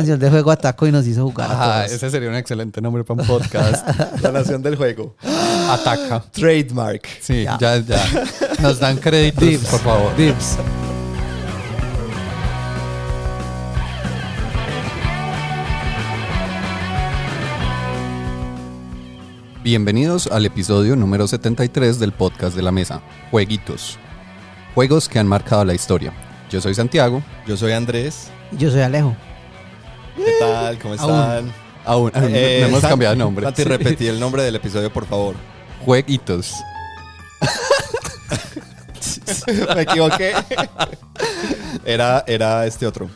canción de juego atacó y nos hizo jugar a Ah, todos. ese sería un excelente nombre para un podcast. La nación del juego. Ataca. Trademark. Sí, Ya. ya, ya. Nos dan créditos, Dibs, por favor. Dibs. Bienvenidos al episodio número 73 del podcast de la mesa, Jueguitos. Juegos que han marcado la historia. Yo soy Santiago. Yo soy Andrés. Yo soy Alejo. ¿Qué tal? ¿Cómo están? Aún, Eh, no hemos cambiado de nombre. Santi, repetí el nombre del episodio, por favor. Jueguitos. Me equivoqué. Era, era este otro.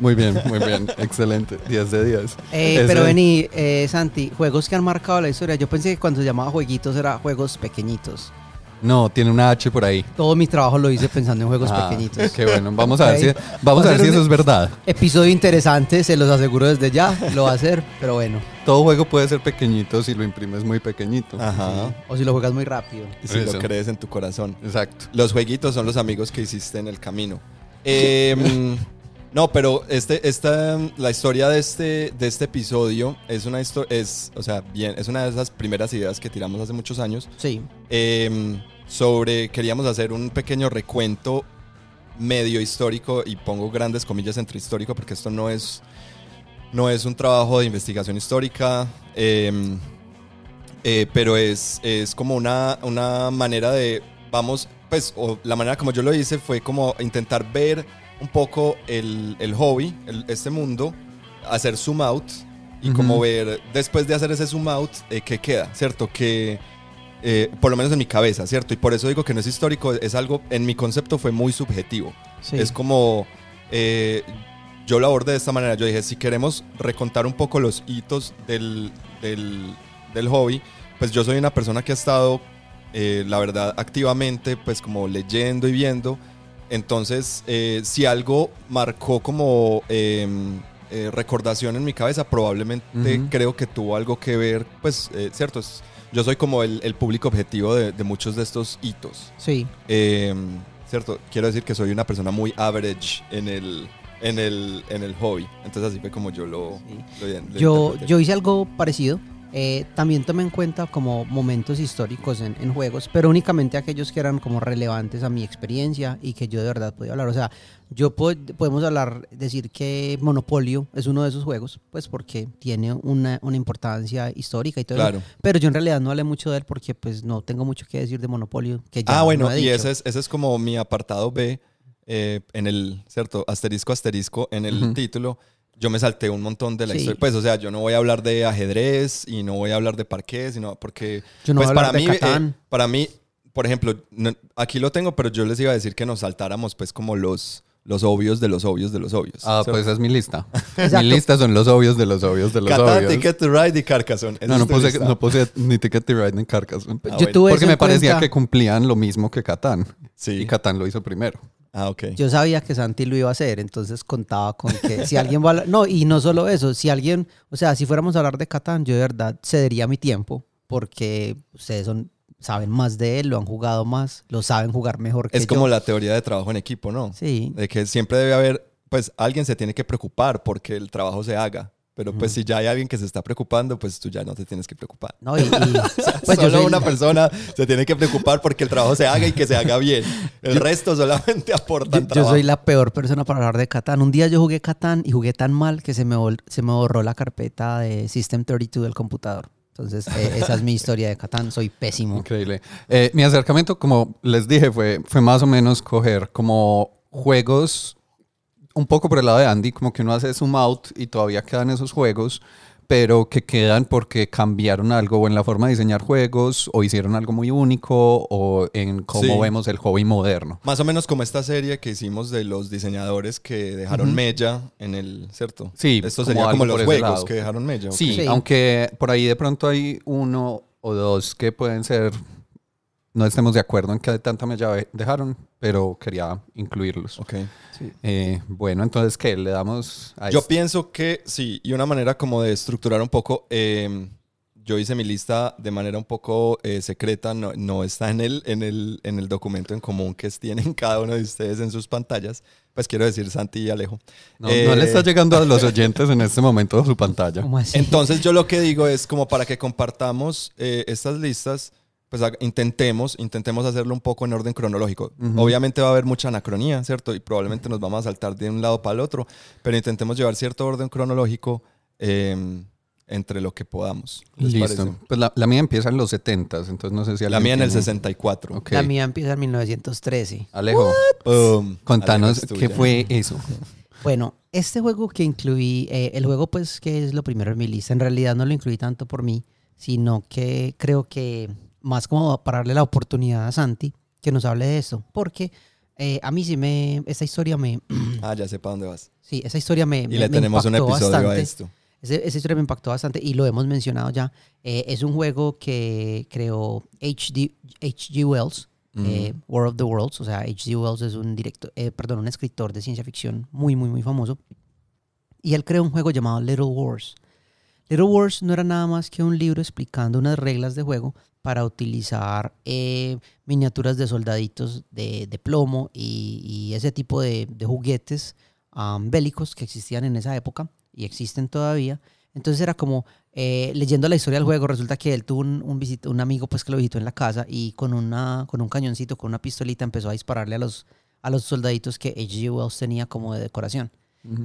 Muy bien, muy bien. Excelente. 10 de 10. Eh, pero vení, eh, Santi, juegos que han marcado la historia. Yo pensé que cuando se llamaba jueguitos era juegos pequeñitos. No, tiene una H por ahí. Todo mi trabajo lo hice pensando en juegos Ah, pequeñitos. Qué bueno. Vamos a ver si, vamos Va a ver si eso es verdad. Episodio interesante, se los aseguro desde ya. Lo va a hacer, pero bueno. Todo juego puede ser pequeñito si lo imprimes muy pequeñito. Ajá. O si lo juegas muy rápido. Y si Eso. lo crees en tu corazón. Exacto. Los jueguitos son los amigos que hiciste en el camino. Em, no, pero este, esta, la historia de este, de este episodio es una historia, es, o sea, bien, es una de esas primeras ideas que tiramos hace muchos años. Sí. em, sobre, queríamos hacer un pequeño recuento medio histórico y pongo grandes comillas entre histórico porque esto no es, no es un trabajo de investigación histórica. em, eh, pero es, es como una, una manera de, vamos, pues, o la manera como yo lo hice fue como intentar ver un poco el, el hobby, el- este mundo, hacer zoom out y como ver, después de hacer ese zoom out, eh, qué queda, ¿cierto? Que, eh, por lo menos en mi cabeza, ¿cierto? Y por eso digo que no es histórico, es algo, en mi concepto fue muy subjetivo. sí. Es como, eh, yo lo abordé de esta manera, yo dije, si queremos recontar un poco los hitos del, del, del hobby, pues yo soy una persona que ha estado, eh, la verdad, activamente, pues como leyendo y viendo. Entonces, eh, si algo marcó como eh, eh, recordación en mi cabeza, probablemente creo que tuvo algo que ver, pues, eh, cierto, es- yo soy como el, el público objetivo de, de muchos de estos hitos. Sí. Eh, cierto, quiero decir que soy una persona muy average en el, en el, en el hobby. Entonces así fue como yo lo... Sí. lo- lo Yo, yo hice algo parecido. Eh, también tomé en cuenta como momentos históricos en, en juegos, pero únicamente aquellos que eran como relevantes a mi experiencia y que yo de verdad podía hablar. O sea, yo puedo- podemos hablar, decir que Monopolio es uno de esos juegos, pues porque tiene una, una importancia histórica y todo eso. Claro. Pero yo en realidad no hablé mucho de él porque pues no tengo mucho que decir de Monopolio. Que ya Ah, bueno, no he y dicho. ese es, ese es como mi apartado B eh, en el, ¿cierto? Asterisco, asterisco en el Ujú. título. Yo me salté un montón de la Sí. historia. Pues, o sea, yo no voy a hablar de ajedrez y no voy a hablar de parqués, sino porque... Yo no pues voy a hablar para de mí, eh, Catán. para mí, por ejemplo, no- aquí lo tengo, pero yo les iba a decir que nos saltáramos pues como los, los obvios de los obvios de los obvios. Ah, pues esa es mi lista. Mi lista son los obvios de los obvios de los Catán, obvios. Ticket to Ride y Carcassonne. No, no puse, lista. no puse ni Ticket to Ride ni Carcassonne. Ah, yo bueno. tuve Porque me parecía cuenta. que cumplían lo mismo que Catán. Sí. Y Catán lo hizo primero. Ah, ok. Yo sabía que Santi lo iba a hacer, entonces contaba con que si alguien va a... No, y no solo eso, si alguien, o sea, si fuéramos a hablar de Catán, yo de verdad cedería mi tiempo porque ustedes son, saben más de él, lo han jugado más, lo saben jugar mejor que Es como yo. la teoría de trabajo en equipo, ¿no? Sí, De que siempre debe haber, pues alguien se tiene que preocupar porque el trabajo se haga. Pero pues si ya hay alguien que se está preocupando, pues tú ya no te tienes que preocupar. no, y, y- pues yo Solo soy- una persona se tiene que preocupar porque el trabajo se haga y que se haga bien. El resto solamente yo, aportan yo trabajo. soy la peor persona para hablar de Catán. Un día yo jugué Catán y jugué tan mal que se me, se me borró la carpeta de System 32 del computador. Entonces, eh, esa es mi historia de Catán. Soy pésimo. Increíble. Eh, mi acercamiento, como les dije, fue, fue más o menos coger como juegos un poco por el lado de Andy, como que uno hace zoom out y todavía quedan esos juegos, pero que quedan porque cambiaron algo o en la forma de diseñar juegos o hicieron algo muy único o en cómo Sí. vemos el hobby moderno. Más o menos como esta serie que hicimos de los diseñadores que dejaron mella en el, ¿cierto? Sí, Esto como sería como los juegos lado. que dejaron mella. ¿ok? Sí, Sí. aunque por ahí de pronto hay uno o dos que pueden ser, no estemos de acuerdo en qué tanta mella dejaron, pero quería incluirlos. Ok. Eh, bueno, entonces, ¿qué? Le damos a Yo este? pienso que sí, y una manera como de estructurar un poco, eh, yo hice mi lista de manera un poco eh, secreta, no, no está en el, en, el, en el documento en común que tienen cada uno de ustedes en sus pantallas. Pues quiero decir Santi y Alejo. No, no le Eh, está llegando a los oyentes en este momento su pantalla. ¿Cómo así? Entonces yo lo que digo es como para que compartamos eh, estas listas, pues intentemos, intentemos hacerlo un poco en orden cronológico. Obviamente va a haber mucha anacronía, ¿cierto? Y probablemente nos vamos a saltar de un lado para el otro, pero intentemos llevar cierto orden cronológico eh, entre lo que podamos. ¿Les Listo. parece? Pues la, la mía empieza en los 70 entonces no sé si La mía en el tiene- 64. Ok. La mía empieza en 1913. Alejo, Boom. contanos Alejo, es qué fue eso. Bueno, este juego que incluí, eh, el juego pues que es lo primero en mi lista, en realidad no lo incluí tanto por mí, sino que creo que más como para darle la oportunidad a Santi que nos hable de esto, porque eh, a mí sí me, esta historia me, Ah, ya sé para dónde vas. sí, esa historia me, Y me- le me tenemos un impactó episodio a bastante. esto. Ese- esa historia me impactó bastante y lo hemos mencionado ya. Eh, es un juego que creó H.D. H.G. Wells, eh, War of the Worlds. O sea, H.G. Wells es un director, perdón, un escritor de ciencia ficción muy, muy, muy famoso. Y él creó un juego llamado Little Wars. Little Wars no era nada más que un libro explicando unas reglas de juego para utilizar eh, miniaturas de soldaditos de, plomo y, ese tipo de, juguetes am, bélicos que existían en esa época y existen todavía. Entonces era como eh, leyendo la historia del juego, resulta que él tuvo un, un, visit- un amigo pues que lo visitó en la casa y con, una, con un cañoncito, con una pistolita empezó a dispararle a los, a los soldaditos que H.G. Wells tenía como de decoración.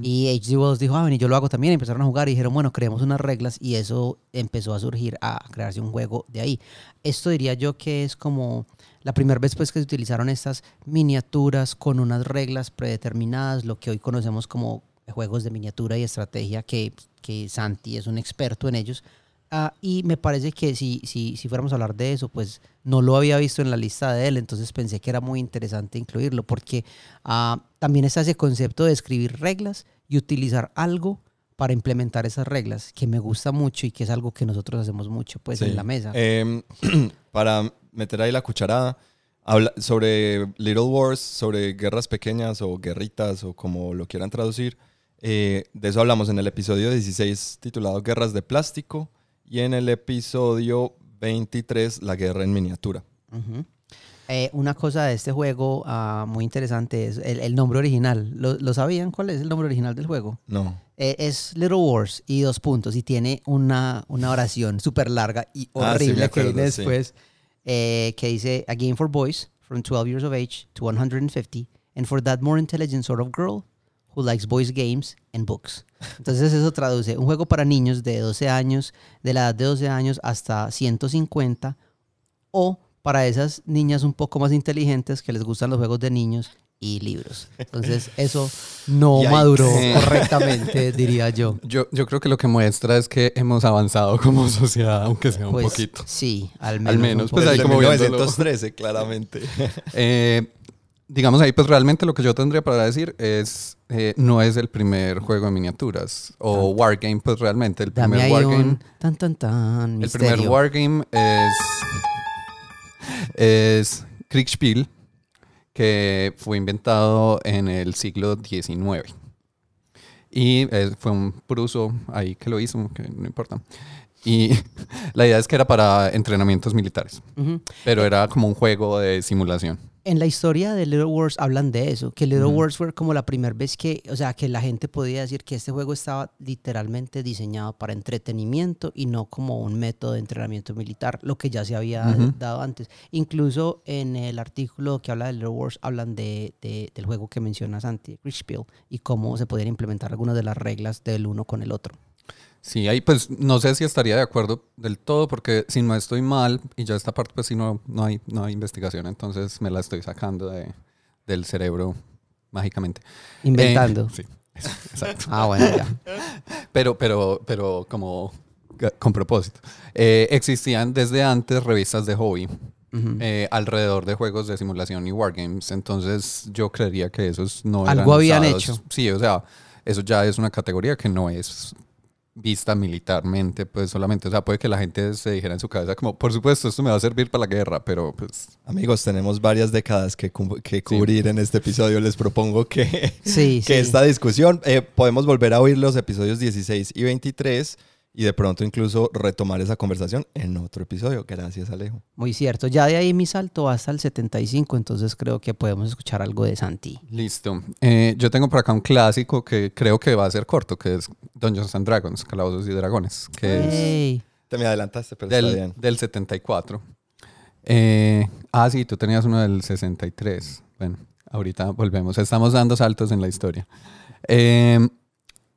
Y H.G. Wells dijo, ah, ven, y yo lo hago también. Empezaron a jugar y dijeron, bueno, creemos unas reglas y eso empezó a surgir, a crearse un juego de ahí. Esto diría yo que es como la primera vez pues que se utilizaron estas miniaturas con unas reglas predeterminadas, lo que hoy conocemos como juegos de miniatura y estrategia, que, que Santi es un experto en ellos. Ah, y me parece que si, si, si fuéramos a hablar de eso, pues no lo había visto en la lista de él, entonces pensé que era muy interesante incluirlo, porque ah, también está ese concepto de escribir reglas y utilizar algo para implementar esas reglas, que me gusta mucho y que es algo que nosotros hacemos mucho pues Sí. en la mesa. Em, para meter ahí la cucharada, habla sobre Little Wars, sobre guerras pequeñas o guerritas o como lo quieran traducir. Eh, de eso hablamos en el episodio 16 titulado Guerras de Plástico y en el episodio 23 La guerra en miniatura. Ujú. Eh, una cosa de este juego ah, muy interesante es el, el nombre original. ¿Lo, lo sabían cuál es el nombre original del juego? No. Eh, es Little Wars y dos puntos y tiene una, una oración súper larga y Ah, sí, horrible que acuerdo, viene sí. después eh, que dice A game for boys from 12 years of age to 150 and for that more intelligent sort of girl who likes boys games and books. Entonces eso traduce un juego para niños de 12 años, de la edad de 12 años hasta 150 o para esas niñas un poco más inteligentes que les gustan los juegos de niños y libros. Entonces eso no maduró correctamente, diría yo. Yo, yo creo que lo que muestra es que hemos avanzado como sociedad, aunque sea un Pues, poquito. Sí, al menos. Al menos, pues, ahí Desde como viéndolo. 1913, claramente. Eh, digamos ahí, pues realmente lo que yo tendría para decir es, eh, no es el primer juego de miniaturas o wargame, pues realmente el Dame primer ahí wargame, un tan tan tan el misterio. primer wargame es es Kriegspiel, que fue inventado en el siglo XIX. Y eh, fue un pruso ahí que lo hizo, que no importa. Y la idea es que era para entrenamientos militares, Ujú. pero era como un juego de simulación. En la historia de Little Wars hablan de eso, que Little Ujú. Wars fue como la primera vez que, o sea, que la gente podía decir que este juego estaba literalmente diseñado para entretenimiento y no como un método de entrenamiento militar, lo que ya se había Ujú. dado antes. Incluso en el artículo que habla de Little Wars hablan de, de- del juego que mencionas antes, Richfield, y cómo se podían implementar algunas de las reglas del uno con el otro. Sí, ahí pues no sé si estaría de acuerdo del todo, porque si no estoy mal, y ya esta parte pues si no, no, hay, no hay investigación, entonces me la estoy sacando de, del cerebro mágicamente. Inventando. Eh, sí, eso, exacto. Ah, bueno, ya. Pero, pero, pero como con propósito. Eh, existían desde antes revistas de hobby eh, alrededor de juegos de simulación y wargames, entonces yo creería que esos no eran Algo habían usados. hecho. Sí, o sea, eso ya es una categoría que no es vista militarmente, pues solamente, o sea, puede que la gente se dijera en su cabeza como, por supuesto, esto me va a servir para la guerra, pero pues Amigos, tenemos varias décadas que, cu- que cubrir en este episodio. Les propongo que, Sí, que sí. esta discusión, eh, podemos volver a oír los episodios 16 y 23 y de pronto incluso retomar esa conversación en otro episodio. Gracias, Alejo. Muy cierto. Ya de ahí mi salto va hasta el 75, entonces creo que podemos escuchar algo de Santi. Listo. Eh, yo tengo por acá un clásico que creo que va a ser corto, que es Dungeons and Dragons, Calabozos y Dragones, que es. Te me adelantaste, pero está del, bien. del 74. Eh, ah, sí, tú tenías uno del 63. Bueno, ahorita volvemos. Estamos dando saltos en la historia. Eh,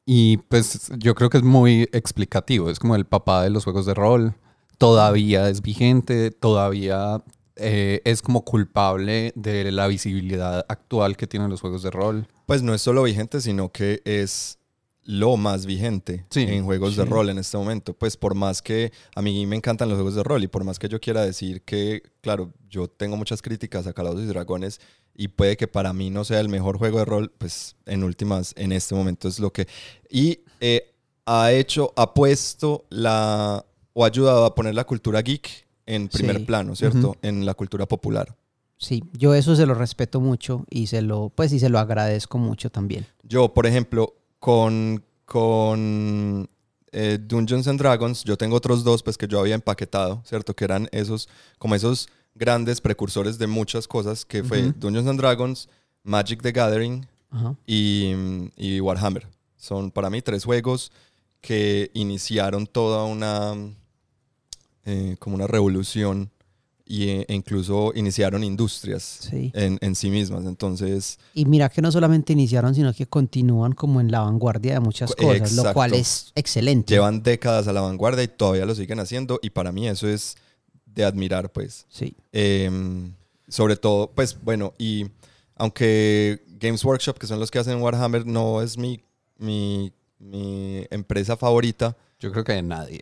y pues yo creo que es muy explicativo. Es como el papá de los juegos de rol. Todavía es vigente, todavía eh, es como culpable de la visibilidad actual que tienen los juegos de rol. Pues no es solo vigente, sino que es lo más vigente Sí, en juegos de sí. rol en este momento. Pues por más que a mí me encantan los juegos de rol y por más que yo quiera decir que, claro, yo tengo muchas críticas a Calabozos y Dragones y puede que para mí no sea el mejor juego de rol, pues en últimas, en este momento es lo que... Y eh, ha hecho, ha puesto la... o ha ayudado a poner la cultura geek en primer Sí. plano, ¿cierto? Ujú. En la cultura popular. Sí, yo eso se lo respeto mucho y se lo, pues, y se lo agradezco mucho también. Yo, por ejemplo, con, con eh, Dungeons and Dragons, yo tengo otros dos pues que yo había empaquetado, ¿cierto? Que eran esos, como esos grandes precursores de muchas cosas, que fue. Dungeons and Dragons, Magic the Gathering y, y Warhammer. Son para mí tres juegos que iniciaron toda una, eh, como una revolución y, e incluso iniciaron industrias Sí. en, en sí mismas. Entonces... Y mira que no solamente iniciaron, sino que continúan como en la vanguardia de muchas Co- cosas, lo cual es excelente. llevan décadas a la vanguardia y todavía lo siguen haciendo y para mí eso es de admirar pues Sí, Em, sobre todo pues bueno y aunque Games Workshop que son los que hacen Warhammer no es mi mi, mi empresa favorita Yo creo que de nadie.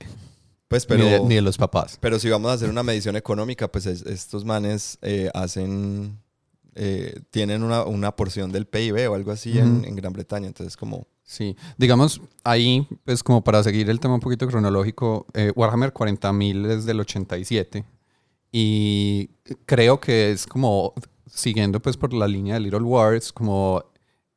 Pues Ni de- pero ni de los papás. pero si vamos a hacer una medición económica pues es- estos manes eh, hacen eh, tienen una, una porción del PIB o algo así en, Ujú. en Gran Bretaña entonces como Sí, digamos, ahí, pues como para seguir el tema un poquito cronológico, eh, Warhammer 40.000 es del 87 y creo que es como, siguiendo pues por la línea de Little Wars, como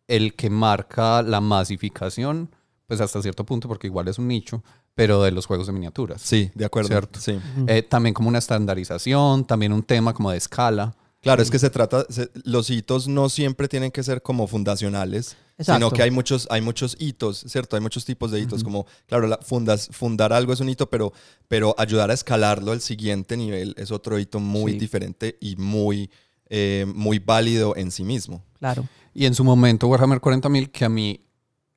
el que marca la masificación, pues hasta cierto punto, porque igual es un nicho, pero de los juegos de miniaturas. sí de acuerdo Cierto. sí Eh, también como una estandarización, también un tema como de escala. Claro, es que se trata, se- los hitos no siempre tienen que ser como fundacionales, sino Exacto. que hay muchos, hay muchos hitos, ¿cierto? Hay muchos tipos de hitos, como, claro, la, fundas, fundar algo es un hito, pero, pero ayudar a escalarlo al siguiente nivel es otro hito muy Sí. diferente y muy, eh, muy válido en sí mismo. claro. Y en su momento Warhammer 40.000, que a mí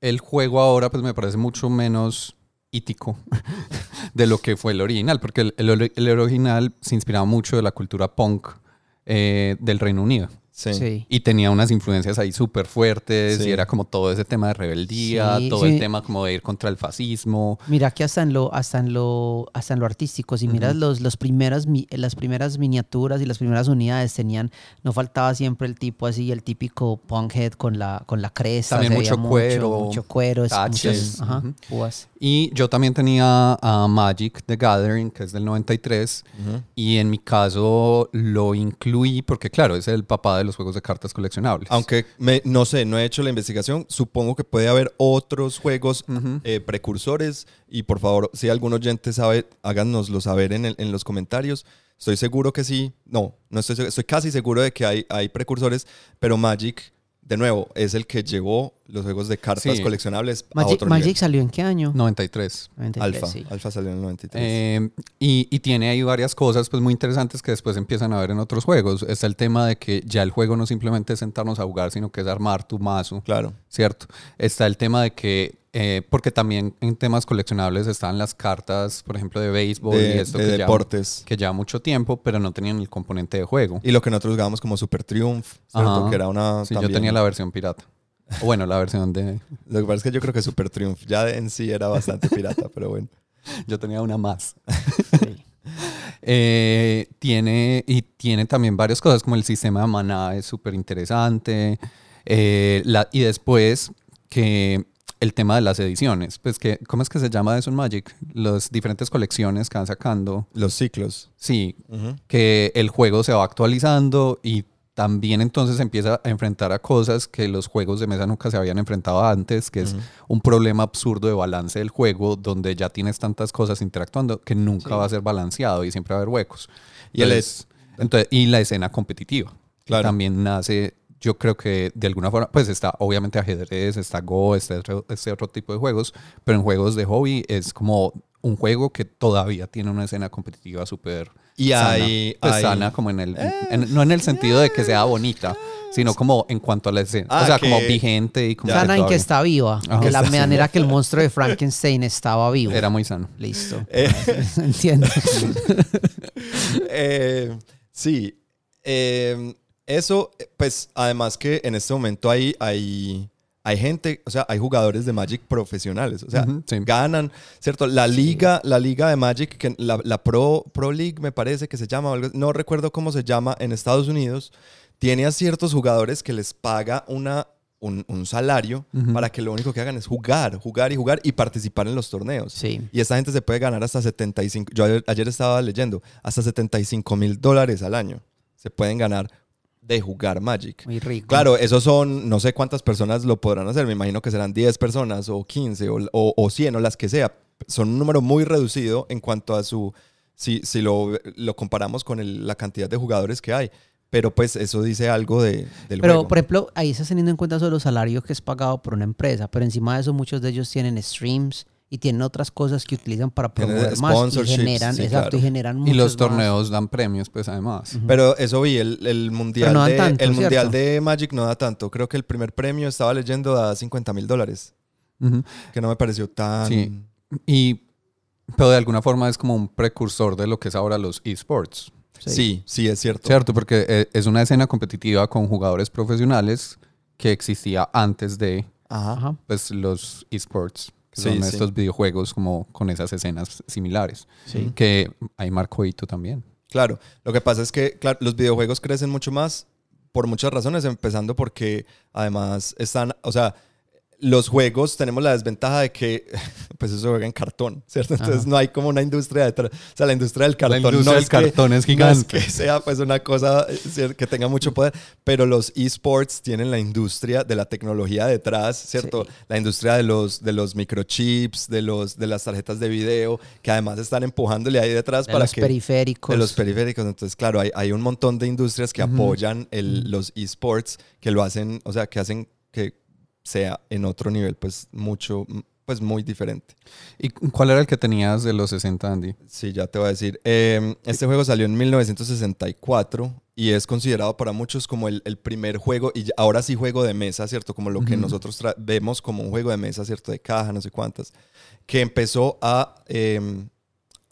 el juego ahora pues me parece mucho menos ítico de lo que fue el original, porque el, el ori- el original se inspiraba mucho de la cultura punk eh, del Reino Unido. Sí. Sí. Y tenía unas influencias ahí súper fuertes Sí. y era como todo ese tema de rebeldía, Sí, todo sí. el tema como de ir contra el fascismo. Mira que hasta en lo, hasta en lo, hasta en lo artístico, si miras los, los primeras, mi- las primeras miniaturas y las primeras unidades tenían, no faltaba siempre el tipo así, el típico punkhead con la, con la cresta. También mucho cuero, mucho cuero, es- taches, muchas, ajá, ujú. púas. Y yo también tenía a Magic the Gathering, que es del 93, Ujú. y en mi caso lo incluí porque, claro, es el papá de los juegos de cartas coleccionables. Aunque me- no sé, no he hecho la investigación, supongo que puede haber otros juegos eh, precursores y por favor, si algún oyente sabe, háganoslo saber en, el- en los comentarios. Estoy seguro que sí, no, no estoy estoy casi seguro de que hay, hay precursores, pero Magic, de nuevo, es el que llevó los juegos de cartas Sí. coleccionables a Magic, otro Magic nivel. salió en qué año? 93. 93, Alfa, sí. Alfa salió en el 93. Eh, y, y tiene ahí varias cosas pues muy interesantes que después empiezan a ver en otros juegos. Está el tema de que ya el juego no simplemente es sentarnos a jugar, sino que es armar tu mazo, claro. ¿cierto? Está el tema de que, eh, porque también en temas coleccionables están las cartas, por ejemplo, de béisbol y De, esto de que, lleva, deportes. que lleva mucho tiempo, pero no tenían el componente de juego. Y lo que nosotros jugábamos como Super Triumph, ¿cierto? Ajá. que era una... Sí, yo tenía la versión pirata. O bueno, la versión de... Lo que pasa es que yo creo que Super Triumph ya en sí era bastante pirata, pero bueno. Yo tenía una más. Sí. Eh, tiene, y tiene también varias cosas, como el sistema de maná es súper interesante. Eh, y después que el tema de las ediciones, pues que, ¿cómo es que se llama eso en Magic? Las diferentes colecciones que van sacando. Los ciclos. Sí, que el juego se va actualizando y también entonces empieza a enfrentar a cosas que los juegos de mesa nunca se habían enfrentado antes, que es un problema absurdo de balance del juego, donde ya tienes tantas cosas interactuando que nunca va a ser balanceado y siempre va a haber huecos. Y el Entonces, entonces, y la escena competitiva. que. También nace, yo creo que de alguna forma, pues está obviamente ajedrez, está Go, está otro- este otro tipo de juegos, pero en juegos de hobby es como un juego que todavía tiene una escena competitiva súper Y sana. hay- Pues hay- sana como en el, en- no en el sentido de que sea bonita, sino como en cuanto a la escena, Ah, o sea, que- como vigente y como Sana en que está viva. Ajá. De la manera que el monstruo de Frankenstein estaba vivo. era muy sano. Listo. Eh. Entiendo. Eh, sí. Eh, eso, eh, pues, además que en este momento hay, hay, hay gente, o sea, hay jugadores de Magic profesionales, o sea, Ujú, sí. ganan, ¿cierto? La liga, la liga de Magic, que la, la Pro, Pro League me parece que se llama, no recuerdo cómo se llama en Estados Unidos, tiene a ciertos jugadores que les paga una, un, un salario Ujú. para que lo único que hagan es jugar, jugar y jugar y participar en los torneos. Sí. Y esta gente se puede ganar hasta 75, yo ayer, ayer estaba leyendo, hasta 75 mil dólares al año. Se pueden ganar de jugar Magic. Muy rico. Claro, esos son, no sé cuántas personas lo podrán hacer, me imagino que serán 10 personas o 15 o, o, o 100 o las que sea. Son un número muy reducido en cuanto a su, si, si lo, lo comparamos con el- la cantidad de jugadores que hay. Pero pues eso dice algo de, del Pero, juego. por ejemplo, ahí estás teniendo en cuenta solo salario que es pagado por una empresa, pero encima de eso muchos de ellos tienen streams y tienen otras cosas que utilizan para promover más y sponsorships, generan, sí, exacto, claro. y generan Y los más. torneos dan premios, pues además. Pero eso vi, el, el mundial, no dan de, tanto, el mundial de Magic no da tanto. Creo que el primer premio estaba leyendo da 50 mil dólares, Ujú. que no me pareció tan... Sí. Y, pero de alguna forma es como un precursor de lo que es ahora los esports. Sí, sí, es cierto. Cierto, porque eh, es una escena competitiva con jugadores profesionales que existía antes de Ajá. Pues, los esports, Sí, son sí. estos videojuegos como con esas escenas similares. Sí. Que hay marcó hito también. Claro, lo que pasa es que claro, los videojuegos crecen mucho más por muchas razones, empezando porque además están, o sea, los juegos tenemos la desventaja de que pues eso se juega en cartón, ¿cierto? Entonces Ajá. no hay como una industria detrás. O sea, la industria del cartón industria no del es que- es no es gigante. que sea pues una cosa eh, que tenga mucho poder, pero los esports tienen la industria de la tecnología detrás, ¿cierto? Sí. La industria de los, de los microchips, de, los, de las tarjetas de video, que además están empujándole ahí detrás De para los que... periféricos. De los periféricos. Entonces, claro, hay, hay un montón de industrias que apoyan el- los esports, que lo hacen, o sea, que hacen que sea en otro nivel, pues mucho, pues muy diferente. ¿Y cuál era el que tenías de los 60, Andy? Sí, ya te voy a decir. Eh, este juego salió en 1964 y es considerado para muchos como el, el primer juego, y ahora sí juego de mesa, ¿cierto? Como lo que nosotros vemos como un juego de mesa, ¿cierto? De caja, no sé cuántas, que empezó a, eh,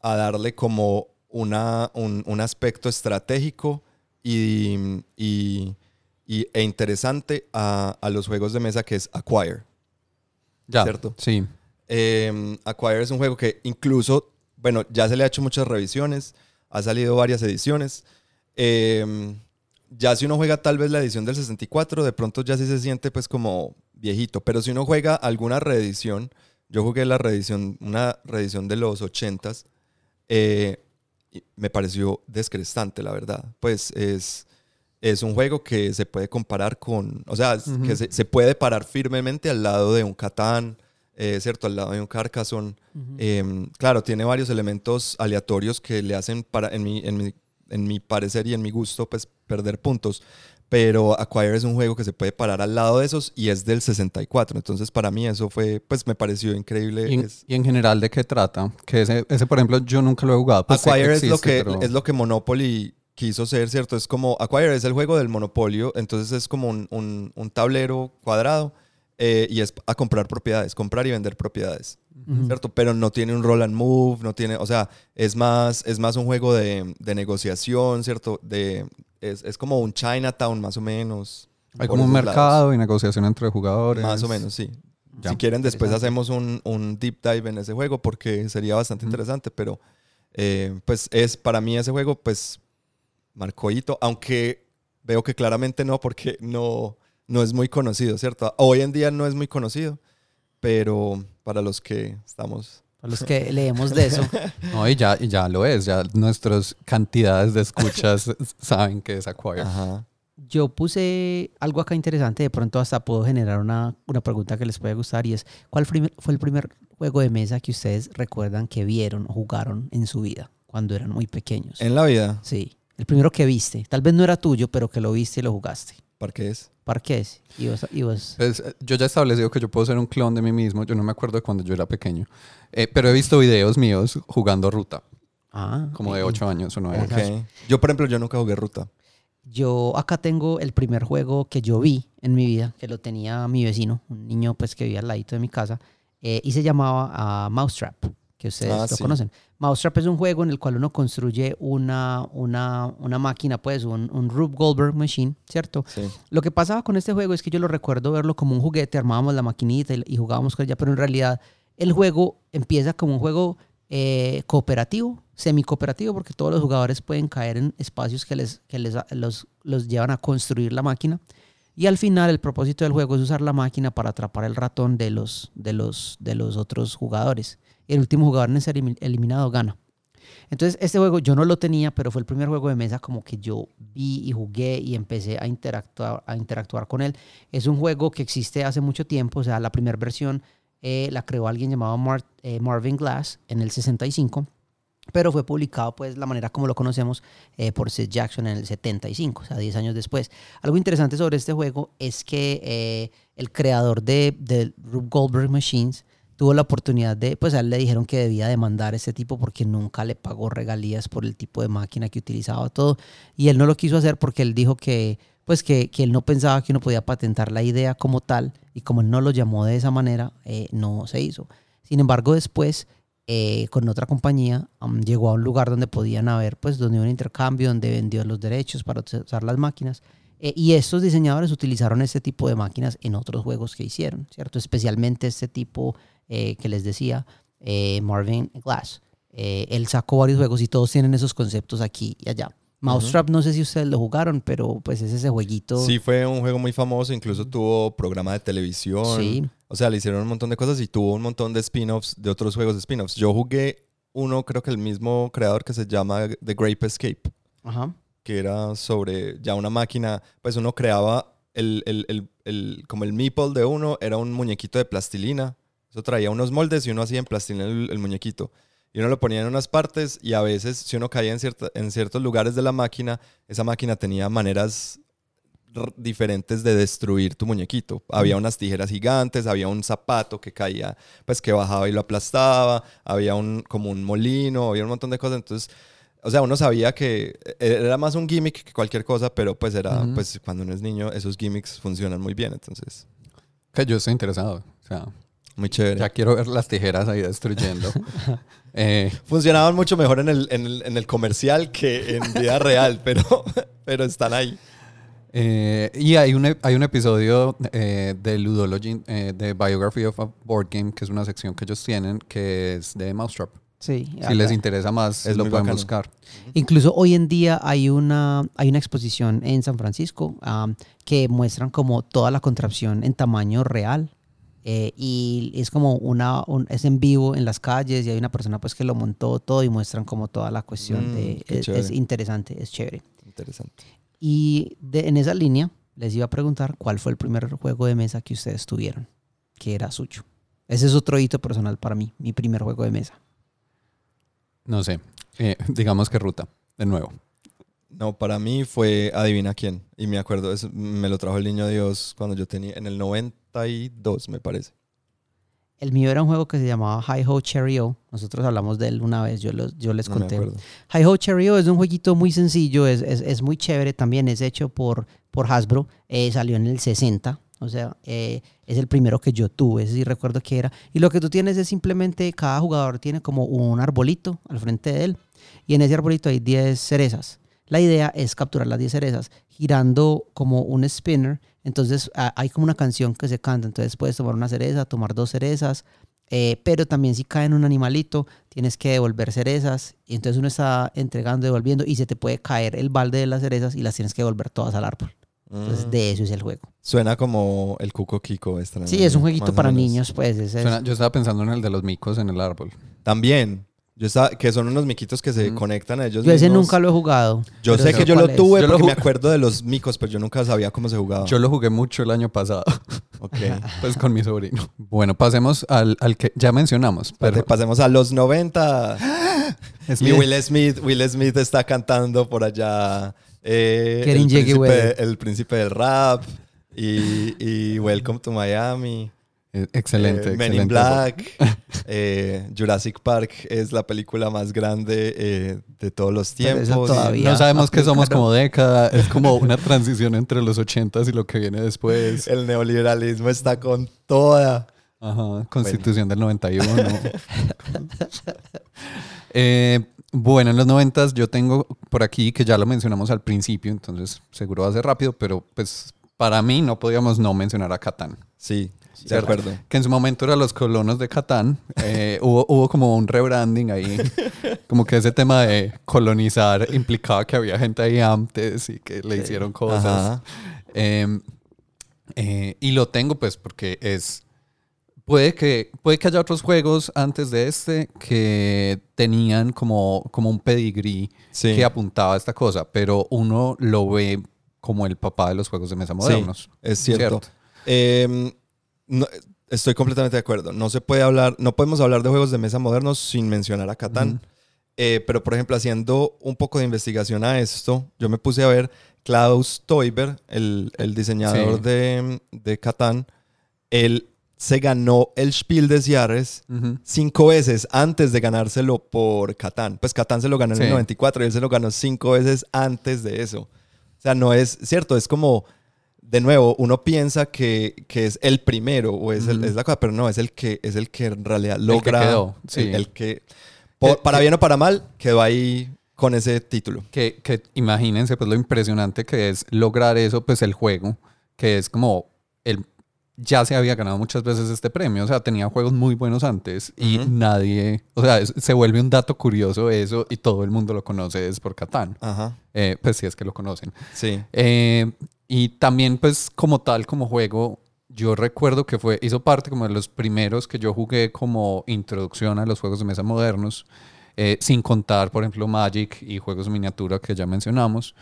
a darle como una, un, un aspecto estratégico y, y- y- e interesante a, a los juegos de mesa que es Acquire. Ya. ¿Cierto? Sí. Eh, Acquire es un juego que incluso, bueno, ya se le ha hecho muchas revisiones, ha salido varias ediciones. Eh, ya si uno juega tal vez la edición del 64, de pronto ya sí se siente pues como viejito, pero si uno juega alguna reedición, yo jugué la reedición, una reedición de los 80s, eh, me pareció descrestante, la verdad. Pues es, es un juego que se puede comparar con, o sea, es- Ujú. que se, se puede parar firmemente al lado de un Catán, eh, ¿cierto? Al lado de un Carcassonne. Eh, claro, tiene varios elementos aleatorios que le hacen, para, en, mi, en, mi, en mi parecer y en mi gusto, pues perder puntos. Pero Acquire es un juego que se puede parar al lado de esos y es del 64. Entonces, para mí eso fue, pues me pareció increíble. ¿Y en, Es- y en general de qué trata? Que ese, ese, por ejemplo, yo nunca lo he jugado. Pues Acquire es, lo existe, que, pero- es lo que Monopoly quiso ser, ¿cierto? Es como, Acquire es el juego del monopolio, entonces es como un, un- un tablero cuadrado eh, y es a comprar propiedades, comprar y vender propiedades, Ujú. ¿cierto? Pero no tiene un roll and move, no tiene, o sea, es más, es más un juego de, de negociación, ¿cierto? De, es, es como un Chinatown más o menos. Hay como un mercado lados. y negociación entre jugadores. Más o menos, sí. Ya. Si quieren, después hacemos un, un deep dive en ese juego porque sería bastante interesante, pero eh, pues es para mí ese juego, pues marcó hito, aunque veo que claramente no, porque no, no es muy conocido, ¿cierto? Hoy en día no es muy conocido, pero para los que estamos... Para los que leemos de eso. No, y ya, y ya lo es. Ya nuestras cantidades de escuchas saben que es Acquire. Ajá. Yo puse algo acá interesante, de pronto hasta puedo generar una, una pregunta que les puede gustar y es, ¿cuál primer- fue el primer juego de mesa que ustedes recuerdan que vieron o jugaron en su vida cuando eran muy pequeños? En la vida, Sí, el primero que viste. Tal vez no era tuyo, pero que lo viste y lo jugaste. ¿para qué es? Parques. Y vos, y vos- Pues, eh, yo ya he establecido que yo puedo ser un clon de mí mismo. Yo no me acuerdo de cuando yo era pequeño. Eh, pero he visto videos míos jugando ruta, Ah, como de ok. 8 años o 9 Ok. años. Yo, por ejemplo, yo nunca jugué ruta. Yo acá tengo el primer juego que yo vi en mi vida, que lo tenía mi vecino, un niño pues que vivía al ladito de mi casa, eh, y se llamaba ah, Mousetrap, que ustedes Ah, lo sí. conocen. Mousetrap es un juego en el cual uno construye una, una, una máquina, pues un, un Rube Goldberg Machine, ¿cierto? Sí. Lo que pasaba con este juego es que yo lo recuerdo verlo como un juguete, armábamos la maquinita y, y jugábamos con ella, pero en realidad el juego empieza como un juego eh, cooperativo, semi-cooperativo, porque todos los jugadores pueden caer en espacios que, les, que les, los, los llevan a construir la máquina. Y al final el propósito del juego es usar la máquina para atrapar el ratón de los, de los, de los otros jugadores. El último jugador en ser elimi- eliminado gana. Entonces, este juego yo no lo tenía, pero fue el primer juego de mesa como que yo vi y jugué y empecé a interactuar, a interactuar con él. Es un juego que existe hace mucho tiempo, o sea, la primera versión eh, la creó alguien llamado Mar- eh, Marvin Glass en el 65, pero fue publicado, pues, la manera como lo conocemos eh, por Sid Jackson en el 75, o sea, 10 años después. Algo interesante sobre este juego es que eh, el creador de, de Rube Goldberg Machines tuvo la oportunidad de, pues a él le dijeron que debía demandar a este tipo porque nunca le pagó regalías por el tipo de máquina que utilizaba todo y él no lo quiso hacer porque él dijo que pues que, que él no pensaba que uno podía patentar la idea como tal y como él no lo llamó de esa manera, eh, no se hizo. Sin embargo, después eh, con otra compañía llegó a un lugar donde podían haber, pues donde hubo un intercambio, donde vendió los derechos para usar las máquinas. Eh, y estos diseñadores utilizaron este tipo de máquinas en otros juegos que hicieron, ¿cierto? Especialmente este tipo eh, que les decía, eh, Marvin Glass. Él sacó varios juegos y todos tienen esos conceptos aquí y allá. Mousetrap, no sé si ustedes lo jugaron, pero pues es ese jueguito. Sí, fue un juego muy famoso, incluso tuvo programa de televisión. Sí. O sea, le hicieron un montón de cosas y tuvo un montón de spin-offs, de otros juegos de spin-offs. Yo jugué uno, creo que el mismo creador que se llama The Grape Escape, Ajá. Que era sobre ya una máquina, pues uno creaba el, el, el, el- como el meeple de uno, era un muñequito de plastilina. Eso traía unos moldes y uno hacía en plastilina el, muñequito. Y uno lo ponía en unas partes y a veces si uno caía en, cierta- en ciertos lugares de la máquina, esa máquina tenía maneras diferentes de destruir tu muñequito. Había unas tijeras gigantes, había un zapato que caía, pues que bajaba y lo aplastaba, había un como un molino, había un montón de cosas. Entonces, o sea, uno sabía que e-, era más un gimmick que cualquier cosa, pero pues era, pues cuando uno es niño, esos gimmicks funcionan muy bien. Entonces, Que yo estoy interesado. O sea, muy chévere. ya quiero ver las tijeras ahí destruyendo. Eh, Funcionaban mucho mejor en el, en el, en el comercial que en vida real, pero, pero están ahí. eh, y hay un, hay un episodio eh, de Ludology, eh, de Biography of a Board Game, que es una sección que ellos tienen, que es de Mousetrap. Sí. Si les interesa más, Es lo pueden bacano. buscar. Incluso hoy en día hay una, hay una exposición en San Francisco que muestran como toda la contrapción en tamaño real. eh, y es como una, un- es en vivo en las calles y hay una persona pues que lo montó todo y muestran como toda la cuestión Mm, de, es, interesante, es chévere. Interesante. Y de- en esa línea les iba a preguntar cuál fue el primer juego de mesa que ustedes tuvieron, que era suyo. Ese es otro hito personal para mí, mi primer juego de mesa. No sé. Eh, digamos que ruta, de nuevo. No, para mí fue Adivina quién. Y me acuerdo, es- me lo trajo el niño Dios cuando yo tenía, en el 92 me parece. El mío era un juego que se llamaba Hi Ho Cherry O. Nosotros hablamos de él una vez, yo, los- yo les No conté. acuerdo. Hi Ho Cherry O es un jueguito muy sencillo, es, es, es muy chévere también, es hecho por, por Hasbro, eh, salió en el 60, o sea, eh, es el primero que yo tuve, ese sí recuerdo que era. Y lo que tú tienes es simplemente, cada jugador tiene como un arbolito al frente de él, y en ese arbolito hay 10 cerezas. La idea es capturar las 10 cerezas girando como un spinner. Entonces a- hay como una canción que se canta. Entonces puedes tomar una cereza, tomar dos cerezas. eh, pero también si cae en un animalito, tienes que devolver cerezas. Y entonces uno está entregando, devolviendo. Y se te puede caer el balde de las cerezas y las tienes que devolver todas al árbol. Entonces Mm. de eso es el juego. Suena como el Cuco Kiko. extraño, Sí, es un jueguito para niños, pues. ese es- Suena- yo estaba pensando en el de los micos en el árbol. También. Yo estaba, que son unos miquitos que se Mm. conectan a ellos Yo ese mismos. nunca lo he jugado. Yo sé que yo lo es. tuve porque es. Yo lo me acuerdo de los micos, pero yo nunca sabía cómo se jugaba. Yo lo jugué mucho el año pasado, Ok. pues con mi sobrino. Bueno, pasemos al, al que ya mencionamos. Pero pasemos a los 90. es Y mi- Will Smith, Will Smith está cantando por allá. Eh, el, príncipe, el príncipe del rap. Y, y Welcome to Miami. eh, excelente, eh, Men excelente. in Black. eh, Jurassic Park es la película más grande eh, de todos los tiempos. todavía- No sabemos que somos como década, es como una transición entre los ochentas y lo que viene después. El neoliberalismo está con toda. Ajá, Constitución del 91. Bueno, en los 90 yo tengo por aquí, que ya lo mencionamos al principio, entonces seguro va a ser rápido, pero pues para mí no podíamos no mencionar a Catán. Sí, de acuerdo. Que en su momento eran los colonos de Catán. Eh, hubo, hubo como un rebranding ahí. Como que ese tema de colonizar implicaba que había gente ahí antes y que le hicieron cosas. Eh, eh, y lo tengo pues porque es... Puede que, puede que haya otros juegos antes de este que tenían como, como un pedigrí Sí. que apuntaba a esta cosa, pero uno lo ve como el papá de los juegos de mesa modernos. Es cierto. Eh, no, estoy completamente de acuerdo. No se puede hablar, no podemos hablar de juegos de mesa modernos sin mencionar a Catán. Ujú. Eh, pero, por ejemplo, haciendo un poco de investigación a esto, yo me puse a ver Klaus Teuber, el, el diseñador Sí. de, de Catán. Él se ganó el Spiel des Jahres cinco veces antes de ganárselo por Catán. Pues Catán se lo ganó en el Sí. 94 y él se lo ganó cinco veces antes de eso. O sea, no es cierto, es como, de nuevo, uno piensa que, que es el primero o es, el- es la cosa, pero no, es el que, es el que en realidad logra. quedó, el- sí. el, que, por- Que- para que- bien o para mal, quedó ahí con ese título. Que, que imagínense pues lo impresionante que es lograr eso, pues el juego, que es como el ya se había ganado muchas veces este premio, o sea, tenía juegos muy buenos antes y Ujú. nadie, o sea, es- se vuelve un dato curioso eso y todo el mundo lo conoce es por Catán, Ajá, Eh, pues si es que lo conocen. sí. Eh, y también pues como tal, como juego, yo recuerdo que fue, hizo parte como de los primeros que yo jugué como introducción a los juegos de mesa modernos, eh, sin contar, por ejemplo, Magic y juegos de miniatura que ya mencionamos.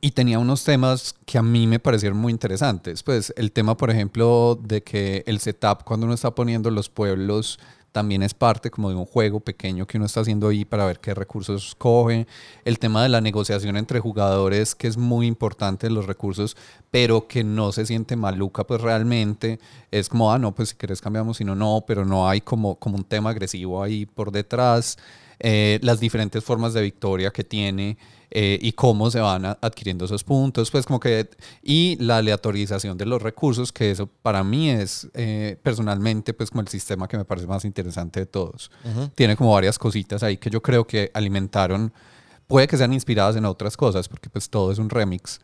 Y tenía unos temas que a mí me parecieron muy interesantes. Pues el tema, por ejemplo, de que el setup cuando uno está poniendo los pueblos también es parte como de un juego pequeño que uno está haciendo ahí para ver qué recursos coge. El tema de la negociación entre jugadores, que es muy importante los recursos, pero que no se siente maluca, pues realmente es como, ah, no, pues si querés cambiamos, si no, no, pero no hay como, como un tema agresivo ahí por detrás. Eh, las diferentes formas de victoria que tiene eh, y cómo se van adquiriendo esos puntos, pues como que, y la aleatorización de los recursos, que eso para mí es eh, personalmente pues como el sistema que me parece más interesante de todos. Ujú. Tiene como varias cositas ahí que yo creo que alimentaron, puede que sean inspiradas en otras cosas, porque pues todo es un remix,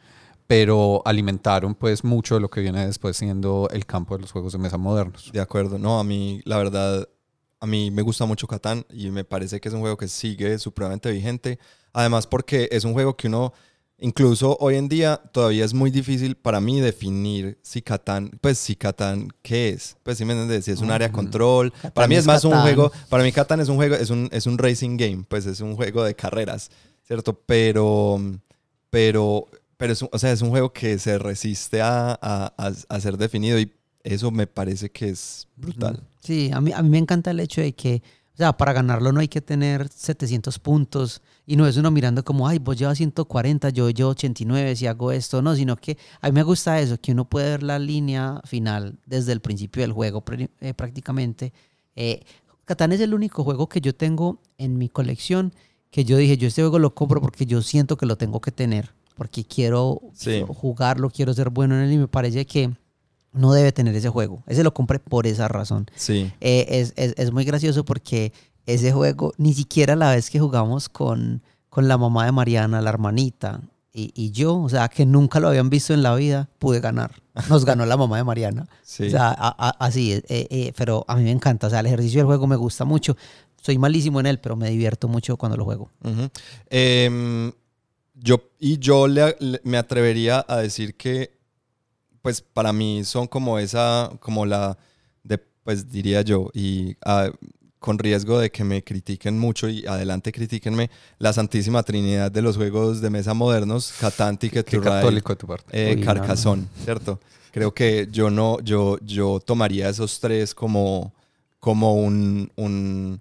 pero alimentaron pues mucho de lo que viene después siendo el campo de los juegos de mesa modernos. De acuerdo, no, a mí la verdad, a mí me gusta mucho Catán y me parece que es un juego que sigue supremamente vigente. Además porque es un juego que uno, incluso hoy en día, todavía es muy difícil para mí definir si Catán, pues si Catán, ¿qué es? Pues si me entiendes, si es un área control. Catán para mí es es más un juego, para mí Catán es un juego, es un, es un racing game, pues es un juego de carreras, ¿cierto? Pero, pero, pero es un, o sea, es un juego que se resiste a, a- a- a ser definido y eso me parece que es brutal. Sí, a mí, a mí me encanta el hecho de que, o sea, para ganarlo no hay que tener 700 puntos y no es uno mirando como, ay, vos llevas 140, yo llevo 89 si hago esto, no, sino que a mí me gusta eso, que uno puede ver la línea final desde el principio del juego eh, prácticamente. Eh, Catán es el único juego que yo tengo en mi colección que yo dije, yo este juego lo compro porque yo siento que lo tengo que tener, porque quiero Sí. jugarlo, quiero ser bueno en él y me parece que no debe tener ese juego. Ese lo compré por esa razón. Sí. Eh, es, es- es muy gracioso porque ese juego, ni siquiera la vez que jugamos con, con la mamá de Mariana, la hermanita, y, y yo, o sea, que nunca lo habían visto en la vida, pude ganar. Nos ganó la mamá de Mariana. Sí. O sea, a- a- así, eh, eh, pero a mí me encanta. O sea, el ejercicio del juego me gusta mucho. Soy malísimo en él, pero me divierto mucho cuando lo juego. Em, yo, y yo le- le- me atrevería a decir que, pues para mí son como esa, como la, de, pues diría yo, y ah, con riesgo de que me critiquen mucho y adelante critíquenme, la santísima trinidad de los juegos de mesa modernos, Catán, Ticket Qué to Ride, católico de tu parte. eh, Uy, no, Carcassonne, ¿cierto? Creo que yo no, yo, yo tomaría esos tres como, como un, un-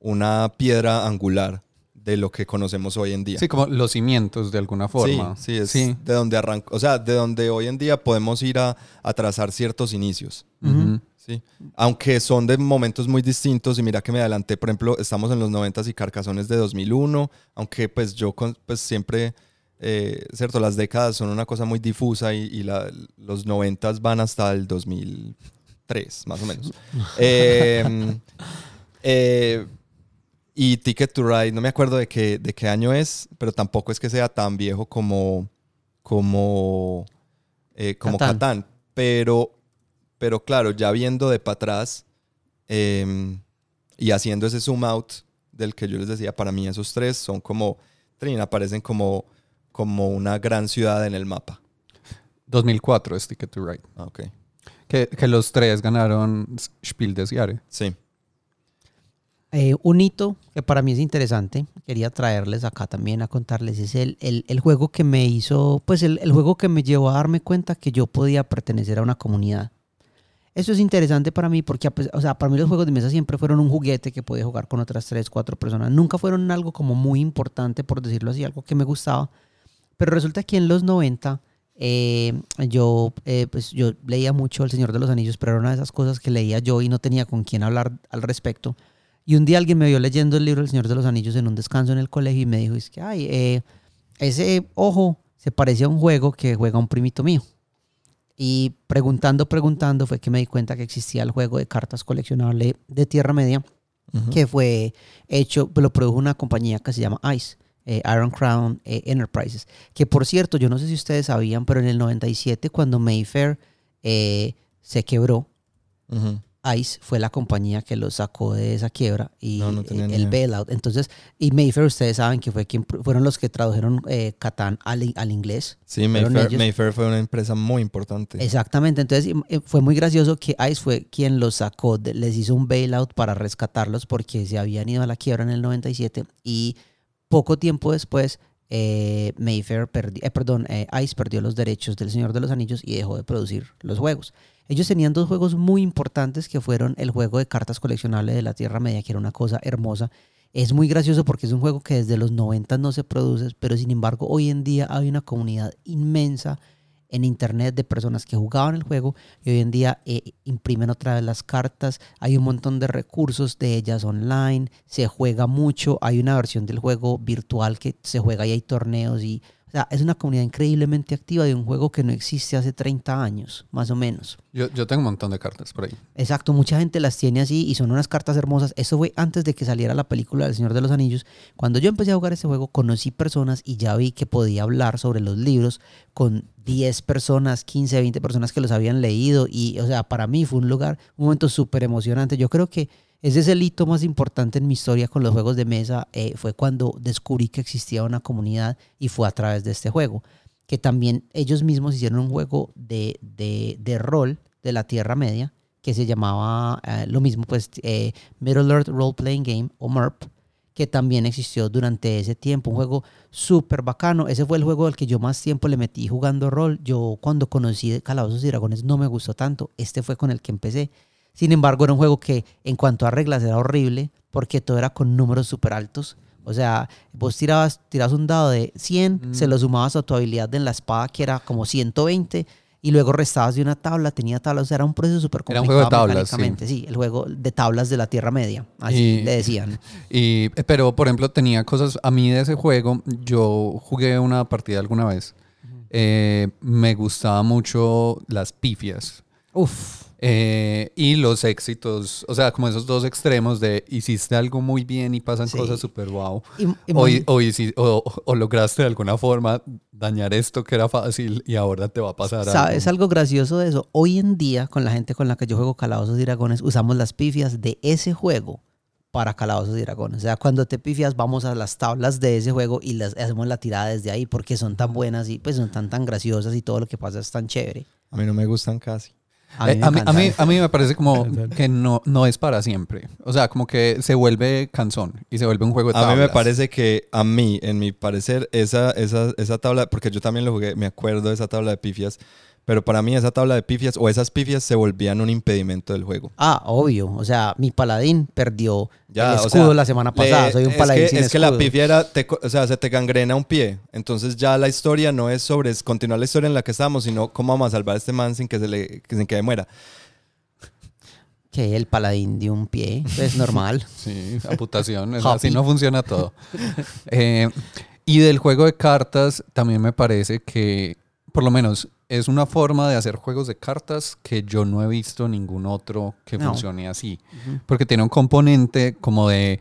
una piedra angular de lo que conocemos hoy en día. Sí, como los cimientos de alguna forma. Sí, sí, es Sí. de donde arrancó, o sea, de donde hoy en día podemos ir a, a trazar ciertos inicios. Sí. Aunque son de momentos muy distintos y mira que me adelanté, por ejemplo, estamos en los 90 y Carcasones de 2001, aunque pues yo con- pues siempre, eh, cierto, las décadas son una cosa muy difusa y, y la- los 90 van hasta el 2003, más o menos. Eh, eh, y Ticket to Ride, no me acuerdo de qué, de qué año es, pero tampoco es que sea tan viejo como, como, eh, como Catán. Catán. Pero, pero claro, ya viendo de para atrás eh, y haciendo ese zoom out del que yo les decía, para mí esos tres son como, Trin, aparecen como, como una gran ciudad en el mapa. 2004 es Ticket to Ride. Ah, ok. Que, que los tres ganaron Spiel des Jahres. Sí. Eh, un hito que para mí es interesante, quería traerles acá también a contarles, es el, el- el juego que me hizo, pues el, el juego que me llevó a darme cuenta que yo podía pertenecer a una comunidad. Eso es interesante para mí porque, a pes- o sea, para mí los juegos de mesa siempre fueron un juguete que podía jugar con otras tres, cuatro personas. Nunca fueron algo como muy importante, por decirlo así, algo que me gustaba. Pero resulta que en los 90 eh, yo, eh, pues yo leía mucho El Señor de los Anillos, pero era una de esas cosas que leía yo y no tenía con quién hablar al respecto. Y un día alguien me vio leyendo el libro El Señor de los Anillos en un descanso en el colegio y me dijo, es que, ay, eh, ese ojo se parece a un juego que juega un primito mío. Y preguntando, preguntando, fue que me di cuenta que existía el juego de cartas coleccionable de Tierra Media, Ujú. que fue hecho, lo produjo una compañía que se llama ICE, eh, Iron Crown eh, Enterprises. Que por cierto, yo no sé si ustedes sabían, pero en el 97, cuando Mayfair eh, se quebró, Ujú. ICE fue la compañía que lo sacó de esa quiebra y No, no el bailout. Entonces, y Mayfair, ustedes saben que fue quien, fueron los que tradujeron eh, Catán al, al inglés. Sí, Mayfair. Mayfair fue una empresa muy importante. Exactamente, entonces eh, fue muy gracioso que ICE fue quien los sacó, les hizo un bailout para rescatarlos porque se habían ido a la quiebra en el 97 y poco tiempo después eh, Mayfair perdió, eh, perdón, eh, ICE perdió los derechos del Señor de los Anillos y dejó de producir los juegos. Ellos tenían dos juegos muy importantes que fueron el juego de cartas coleccionables de la Tierra Media, que era una cosa hermosa. Es muy gracioso porque es un juego que desde los 90 no se produce, pero sin embargo hoy en día hay una comunidad inmensa en internet de personas que jugaban el juego y hoy en día eh, imprimen otra vez las cartas. Hay un montón de recursos de ellas online, se juega mucho. Hay una versión del juego virtual que se juega y hay torneos y o sea, es una comunidad increíblemente activa de un juego que no existe hace 30 años, más o menos. Yo, yo tengo un montón de cartas por ahí. Exacto, mucha gente las tiene así y son unas cartas hermosas. Eso fue antes de que saliera la película del Señor de los Anillos. Cuando yo empecé a jugar ese juego, conocí personas y ya vi que podía hablar sobre los libros con 10 personas, 15, 20 personas que los habían leído. Y, o sea, para mí fue un lugar, un momento súper emocionante. Yo creo que ese es el hito más importante en mi historia con los juegos de mesa. eh, fue cuando descubrí que existía una comunidad y fue a través de este juego. Que también ellos mismos hicieron un juego de, de, de rol de la Tierra Media que se llamaba eh, lo mismo, pues eh, Middle Earth Role Playing Game o MERP, que también existió durante ese tiempo. Un juego súper bacano. Ese fue el juego al que yo más tiempo le metí jugando rol. Yo cuando conocí Calabozos y Dragones no me gustó tanto. Este fue con el que empecé. Sin embargo, era un juego que en cuanto a reglas era horrible porque todo era con números súper altos. O sea, vos tirabas, tirabas un dado de 100, se lo sumabas a tu habilidad en la espada que era como 120 y luego restabas de una tabla, tenía tablas, o sea, era un proceso súper Era complicado un juego de tablas, mecánicamente. Sí. el juego de tablas de la Tierra Media, así Y- le decían. Y, eh, pero, por ejemplo, tenía cosas. A mí de ese juego, yo jugué una partida alguna vez. Eh, me gustaba mucho las pifias. Uf, eh, y los éxitos, o sea, como esos dos extremos de hiciste algo muy bien y pasan Sí. cosas súper wow. Y- y O, muy- o o- o lograste de alguna forma dañar esto que era fácil y ahora te va a pasar ¿Sabes algo. algo gracioso de eso? Hoy en día, con la gente con la que yo juego Calabozos y Dragones, usamos las pifias de ese juego para Calabozos y Dragones. O sea, cuando te pifias, vamos a las tablas de ese juego y las hacemos la tirada desde ahí porque son tan buenas y pues son tan tan graciosas y todo lo que pasa es tan chévere. A mí no me gustan casi. A mí Eh, me a, mí, a, mí, a mí me parece como que no, no es para siempre. O sea, como que se vuelve cansón y se vuelve un juego de A mí me tablas. parece que, a mí, en mi parecer, esa, esa, esa tabla, porque yo también lo jugué, me acuerdo de esa tabla de pifias, pero para mí esa tabla de pifias o esas pifias se volvían un impedimento del juego. Ah, obvio. O sea, mi paladín perdió Ya, el o escudo sea, la semana le- pasada. Soy un es paladín que, sin es que la pifia era, te o sea, se te gangrena un pie. Entonces ya la historia no es sobre es continuar la historia en la que estamos, sino cómo vamos a salvar a este man sin que se le que, sin que muera. Que el paladín de un pie. Es normal. Sí, amputación. es- así no funciona todo. Eh, y del juego de cartas también me parece que, por lo menos, es una forma de hacer juegos de cartas que yo no he visto ningún otro que No. funcione así. Porque tiene un componente como de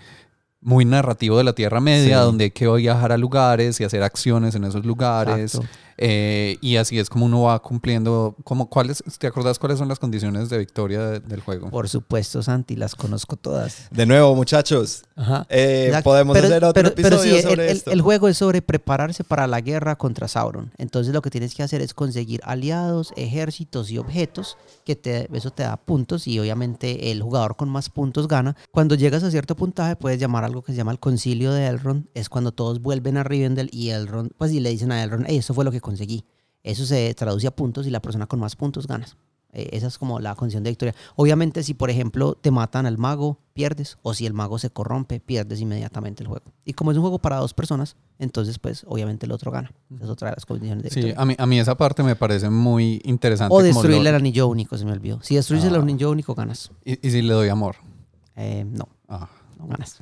muy narrativo de la Tierra Media, Sí. donde hay que viajar a lugares y hacer acciones en esos lugares. Exacto. Eh, y así es como uno va cumpliendo. Como, ¿cuáles, ¿Te acordás cuáles son las condiciones de victoria de- del juego? Por supuesto, Santi, las conozco todas. De nuevo, muchachos, Ajá. eh, podemos Pero- hacer otro pero, episodio pero sí, el- sobre el, esto. el juego es sobre prepararse para la guerra contra Sauron. Entonces lo que tienes que hacer es conseguir aliados, ejércitos y objetos, que te, eso te da puntos y obviamente el jugador con más puntos gana. Cuando llegas a cierto puntaje puedes llamar algo que se llama el concilio de Elrond. Es cuando todos vuelven a Rivendell y Elrond, pues y le dicen a Elrond, "Ey, eso fue lo que conseguí. Eso se traduce a puntos y la persona con más puntos ganas. Eh, esa es como la condición de victoria. Obviamente, si por ejemplo te matan al mago, pierdes. O si el mago se corrompe, pierdes inmediatamente el juego. Y como es un juego para dos personas, entonces pues obviamente el otro gana. Esa Es otra de las condiciones de Sí, victoria. a mí, a mí esa parte me parece muy interesante. o como destruir lo- el anillo único, se me olvidó. Si destruyes el Ah. anillo único, ganas. y, y si le doy amor. Eh, no, Ah. no ganas.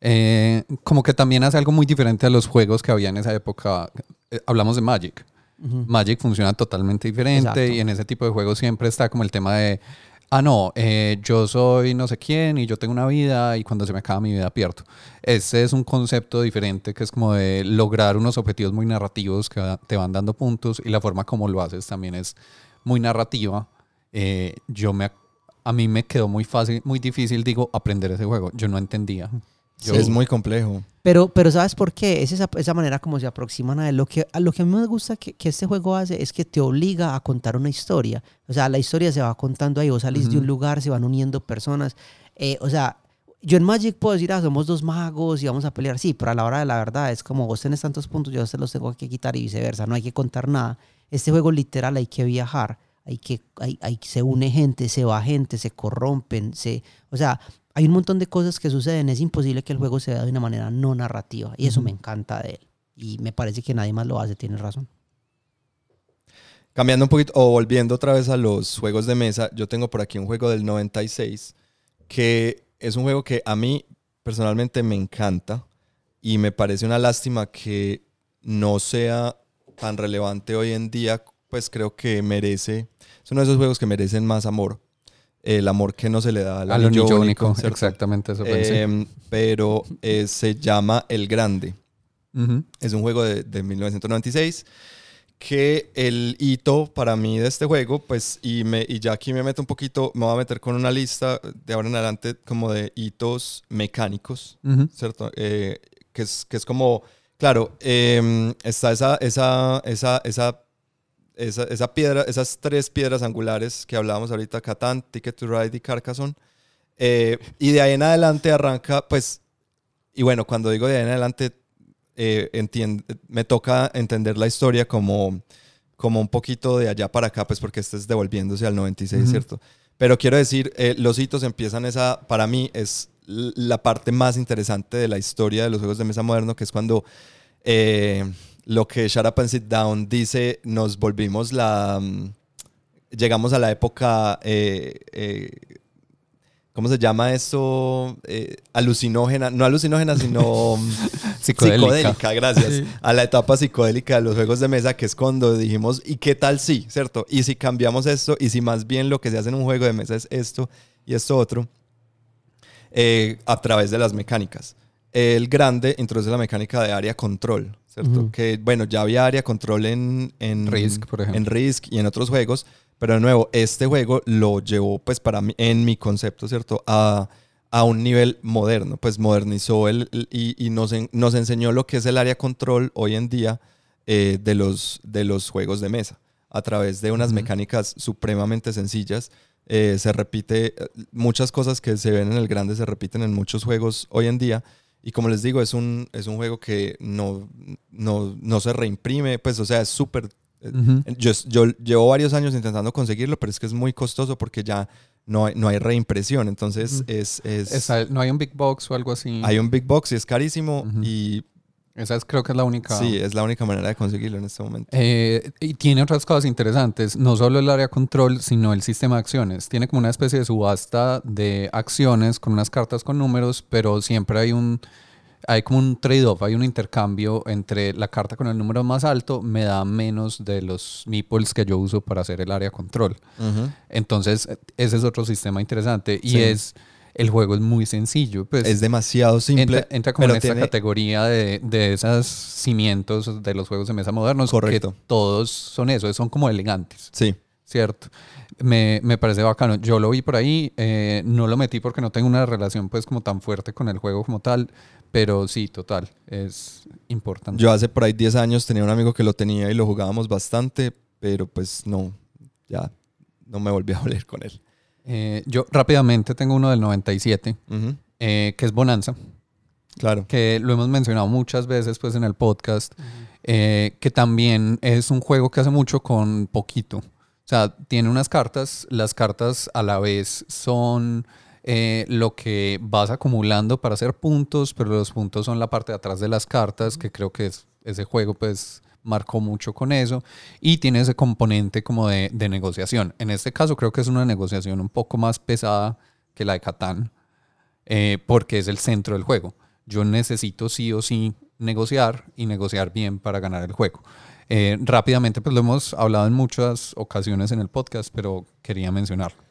Eh, como que también hace algo muy diferente a los juegos que había en esa época. Eh, hablamos de Magic. Magic funciona totalmente diferente Exacto. y en ese tipo de juegos siempre está como el tema de, ah, no, eh, yo soy no sé quién y yo tengo una vida y cuando se me acaba mi vida pierdo. Este es un concepto diferente que es como de lograr unos objetivos muy narrativos que te van dando puntos y la forma como lo haces también es muy narrativa. Yo me, a mí me quedó muy fácil, muy difícil, digo, aprender ese juego. Yo no entendía. Yo- Es muy complejo. Pero, pero ¿sabes por qué? Es esa, esa manera como se aproximan a él. Lo que, a lo que a mí me gusta que, que este juego hace es que te obliga a contar una historia. O sea, la historia se va contando ahí. Vos salís de un lugar, se van uniendo personas. Eh, o sea, yo en Magic puedo decir, ah, somos dos magos y vamos a pelear. Sí, pero a la hora de la verdad es como vos tenés tantos puntos, yo se los tengo que quitar y viceversa. No hay que contar nada. Este juego literal hay que viajar. Hay que, hay, hay- se une gente, se va gente, se corrompen, se, o sea, hay un montón de cosas que suceden. Es imposible que el juego se vea de una manera no narrativa. Y eso me encanta de él. Y me parece que nadie más lo hace, tienes razón. Cambiando un poquito, o volviendo otra vez a los juegos de mesa, yo tengo por aquí un juego del 96 que es un juego que a mí personalmente me encanta y me parece una lástima que no sea tan relevante hoy en día, pues creo que merece, es uno de esos juegos que merecen más amor, el amor que no se le da al, Al anillo exactamente eso pensé. Em, pero eh, se llama El Grande. Ujú. Es un juego de, de 1996 que el hito para mí de este juego, pues, y, me, y ya aquí me meto un poquito, me voy a meter con una lista de ahora en adelante como de hitos mecánicos, Ujú. ¿cierto? Eh, que, es, que es como, claro, em, está esa, esa, esa, esa, esa, esa piedra, esas tres piedras angulares que hablábamos ahorita, Catán, Ticket to Ride y Carcassonne. Eh, y de ahí en adelante arranca, pues, y bueno, cuando digo de ahí en adelante, eh, entien- me toca entender la historia como, como un poquito de allá para acá, pues porque este es devolviéndose al 96, Ujú. ¿cierto? Pero quiero decir, eh, los hitos empiezan esa, para mí es la parte más interesante de la historia de los juegos de mesa moderno, que es cuando eh, lo que Shut Up and Sit Down dice, nos volvimos la... mm, llegamos a la época... eh, eh, ¿Cómo se llama esto? Eh, alucinógena, no alucinógena, sino mm, Psicodélica. psicodélica, gracias. A la etapa psicodélica de los juegos de mesa, que es cuando dijimos, ¿y qué tal si? ¿Cierto? Y si cambiamos esto, y si más bien lo que se hace en un juego de mesa es esto y esto otro, eh, a través de las mecánicas. El grande introduce la mecánica de área control, ¿cierto? Ujú. Que, bueno, ya había área control en, en Risk, por ejemplo. En Risk y en otros juegos, pero de nuevo, este juego lo llevó, pues, para mí, en mi concepto, ¿cierto? A, a un nivel moderno, pues modernizó el, el- y, y nos, en- nos enseñó lo que es el área control hoy en día eh, de, los, de los juegos de mesa. a través de unas mecánicas supremamente sencillas. Eh, se repite, eh, muchas cosas que se ven en el grande se repiten en muchos juegos hoy en día. Y como les digo, es un, es un juego que no, no, no se reimprime, pues o sea, es súper... eh, yo, yo llevo varios años intentando conseguirlo, pero es que es muy costoso porque ya no hay, no hay reimpresión. Entonces es... es- no hay un big box o algo así. hay un big box y es carísimo y Esa es, creo que es la única. sí, es la única manera de conseguirlo en este momento. Eh, y tiene otras cosas interesantes, no solo el área control, sino el sistema de acciones. Tiene como una especie de subasta de acciones con unas cartas con números, pero siempre hay un hay como un trade-off, hay un intercambio entre la carta con el número más alto me da menos de los meeples que yo uso para hacer el área control. Ujú. Entonces, ese es otro sistema interesante y Sí. es el juego es muy sencillo, pues Es demasiado simple. entra, entra como en esta tiene- categoría de, de esos cimientos de los juegos de mesa modernos. Correcto. Que todos son eso, son como elegantes, Sí, ¿cierto? Me, me parece bacano. Yo lo vi por ahí, eh, no lo metí porque no tengo una relación pues como tan fuerte con el juego como tal, pero sí, total, es importante. yo hace por ahí 10 años tenía un amigo que lo tenía y lo jugábamos bastante, pero pues no, ya no me volví a hablar con él. Eh, yo rápidamente tengo uno del 97, Ujú, eh, que es Bonanza. Claro. que lo hemos mencionado muchas veces pues en el podcast, eh, que también es un juego que hace mucho con poquito. O sea, tiene unas cartas, las cartas a la vez son eh, lo que vas acumulando para hacer puntos, pero los puntos son la parte de atrás de las cartas, que creo que es, ese juego pues marcó mucho con eso, y tiene ese componente como de, negociación. En este caso creo que es una negociación un poco más pesada que la de Catán, eh, porque es el centro del juego. Yo necesito sí o sí negociar y negociar bien para ganar el juego. Eh, rápidamente, pues lo hemos hablado en muchas ocasiones en el podcast, pero quería mencionarlo.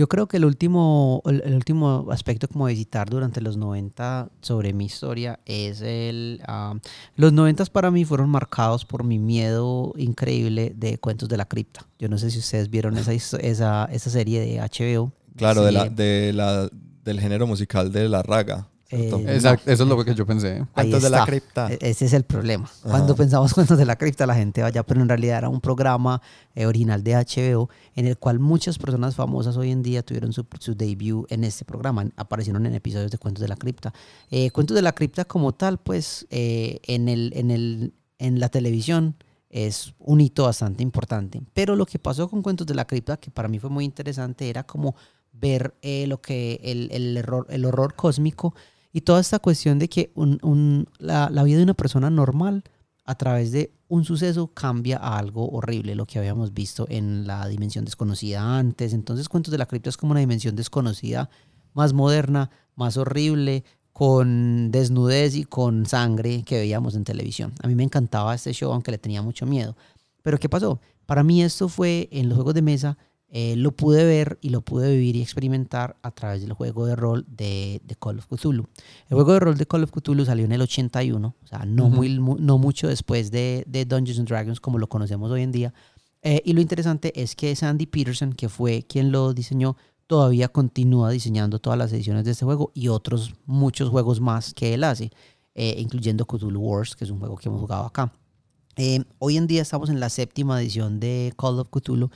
Yo creo que el último, el, el último aspecto como visitar durante los 90 sobre mi historia es el... ah, los 90 para mí fueron marcados por mi miedo increíble de Cuentos de la Cripta. Yo no sé si ustedes vieron esa, esa, esa serie de HBO. Claro, de la, de la, del género musical de la raga. Eh, Exacto, eso es lo que yo pensé. Cuentos de la cripta. E- Ese es el problema. Cuando pensamos cuentos de la cripta, la gente vaya, pero en realidad era un programa eh, original de HBO en el cual muchas personas famosas hoy en día tuvieron su, su debut en este programa. Aparecieron en episodios de Cuentos de la Cripta. Eh, cuentos de la Cripta como tal, pues eh, en, el, en, el, en la televisión es un hito bastante importante. Pero lo que pasó con Cuentos de la Cripta, que para mí fue muy interesante, era como ver eh, lo que el, el error, el horror cósmico y toda esta cuestión de que un- un- la, la vida de una persona normal a través de un suceso cambia a algo horrible, lo que habíamos visto en la dimensión desconocida antes. Entonces, Cuentos de la Cripta es como una dimensión desconocida, más moderna, más horrible, con desnudez y con sangre que veíamos en televisión. A mí me encantaba este show, aunque le tenía mucho miedo. Pero ¿qué pasó? Para mí esto fue en los juegos de mesa, eh, lo pude ver y lo pude vivir y experimentar a través del juego de rol de, de Call of Cthulhu. El juego de rol de Call of Cthulhu salió en el 81, o sea, no, muy, mu- no mucho después de, de Dungeons and Dragons como lo conocemos hoy en día. Eh, y lo interesante es que Sandy Peterson, que fue quien lo diseñó, todavía continúa diseñando todas las ediciones de este juego y otros muchos juegos más que él hace, eh, incluyendo Cthulhu Wars, que es un juego que hemos jugado acá. Eh, hoy en día estamos en la séptima edición de Call of Cthulhu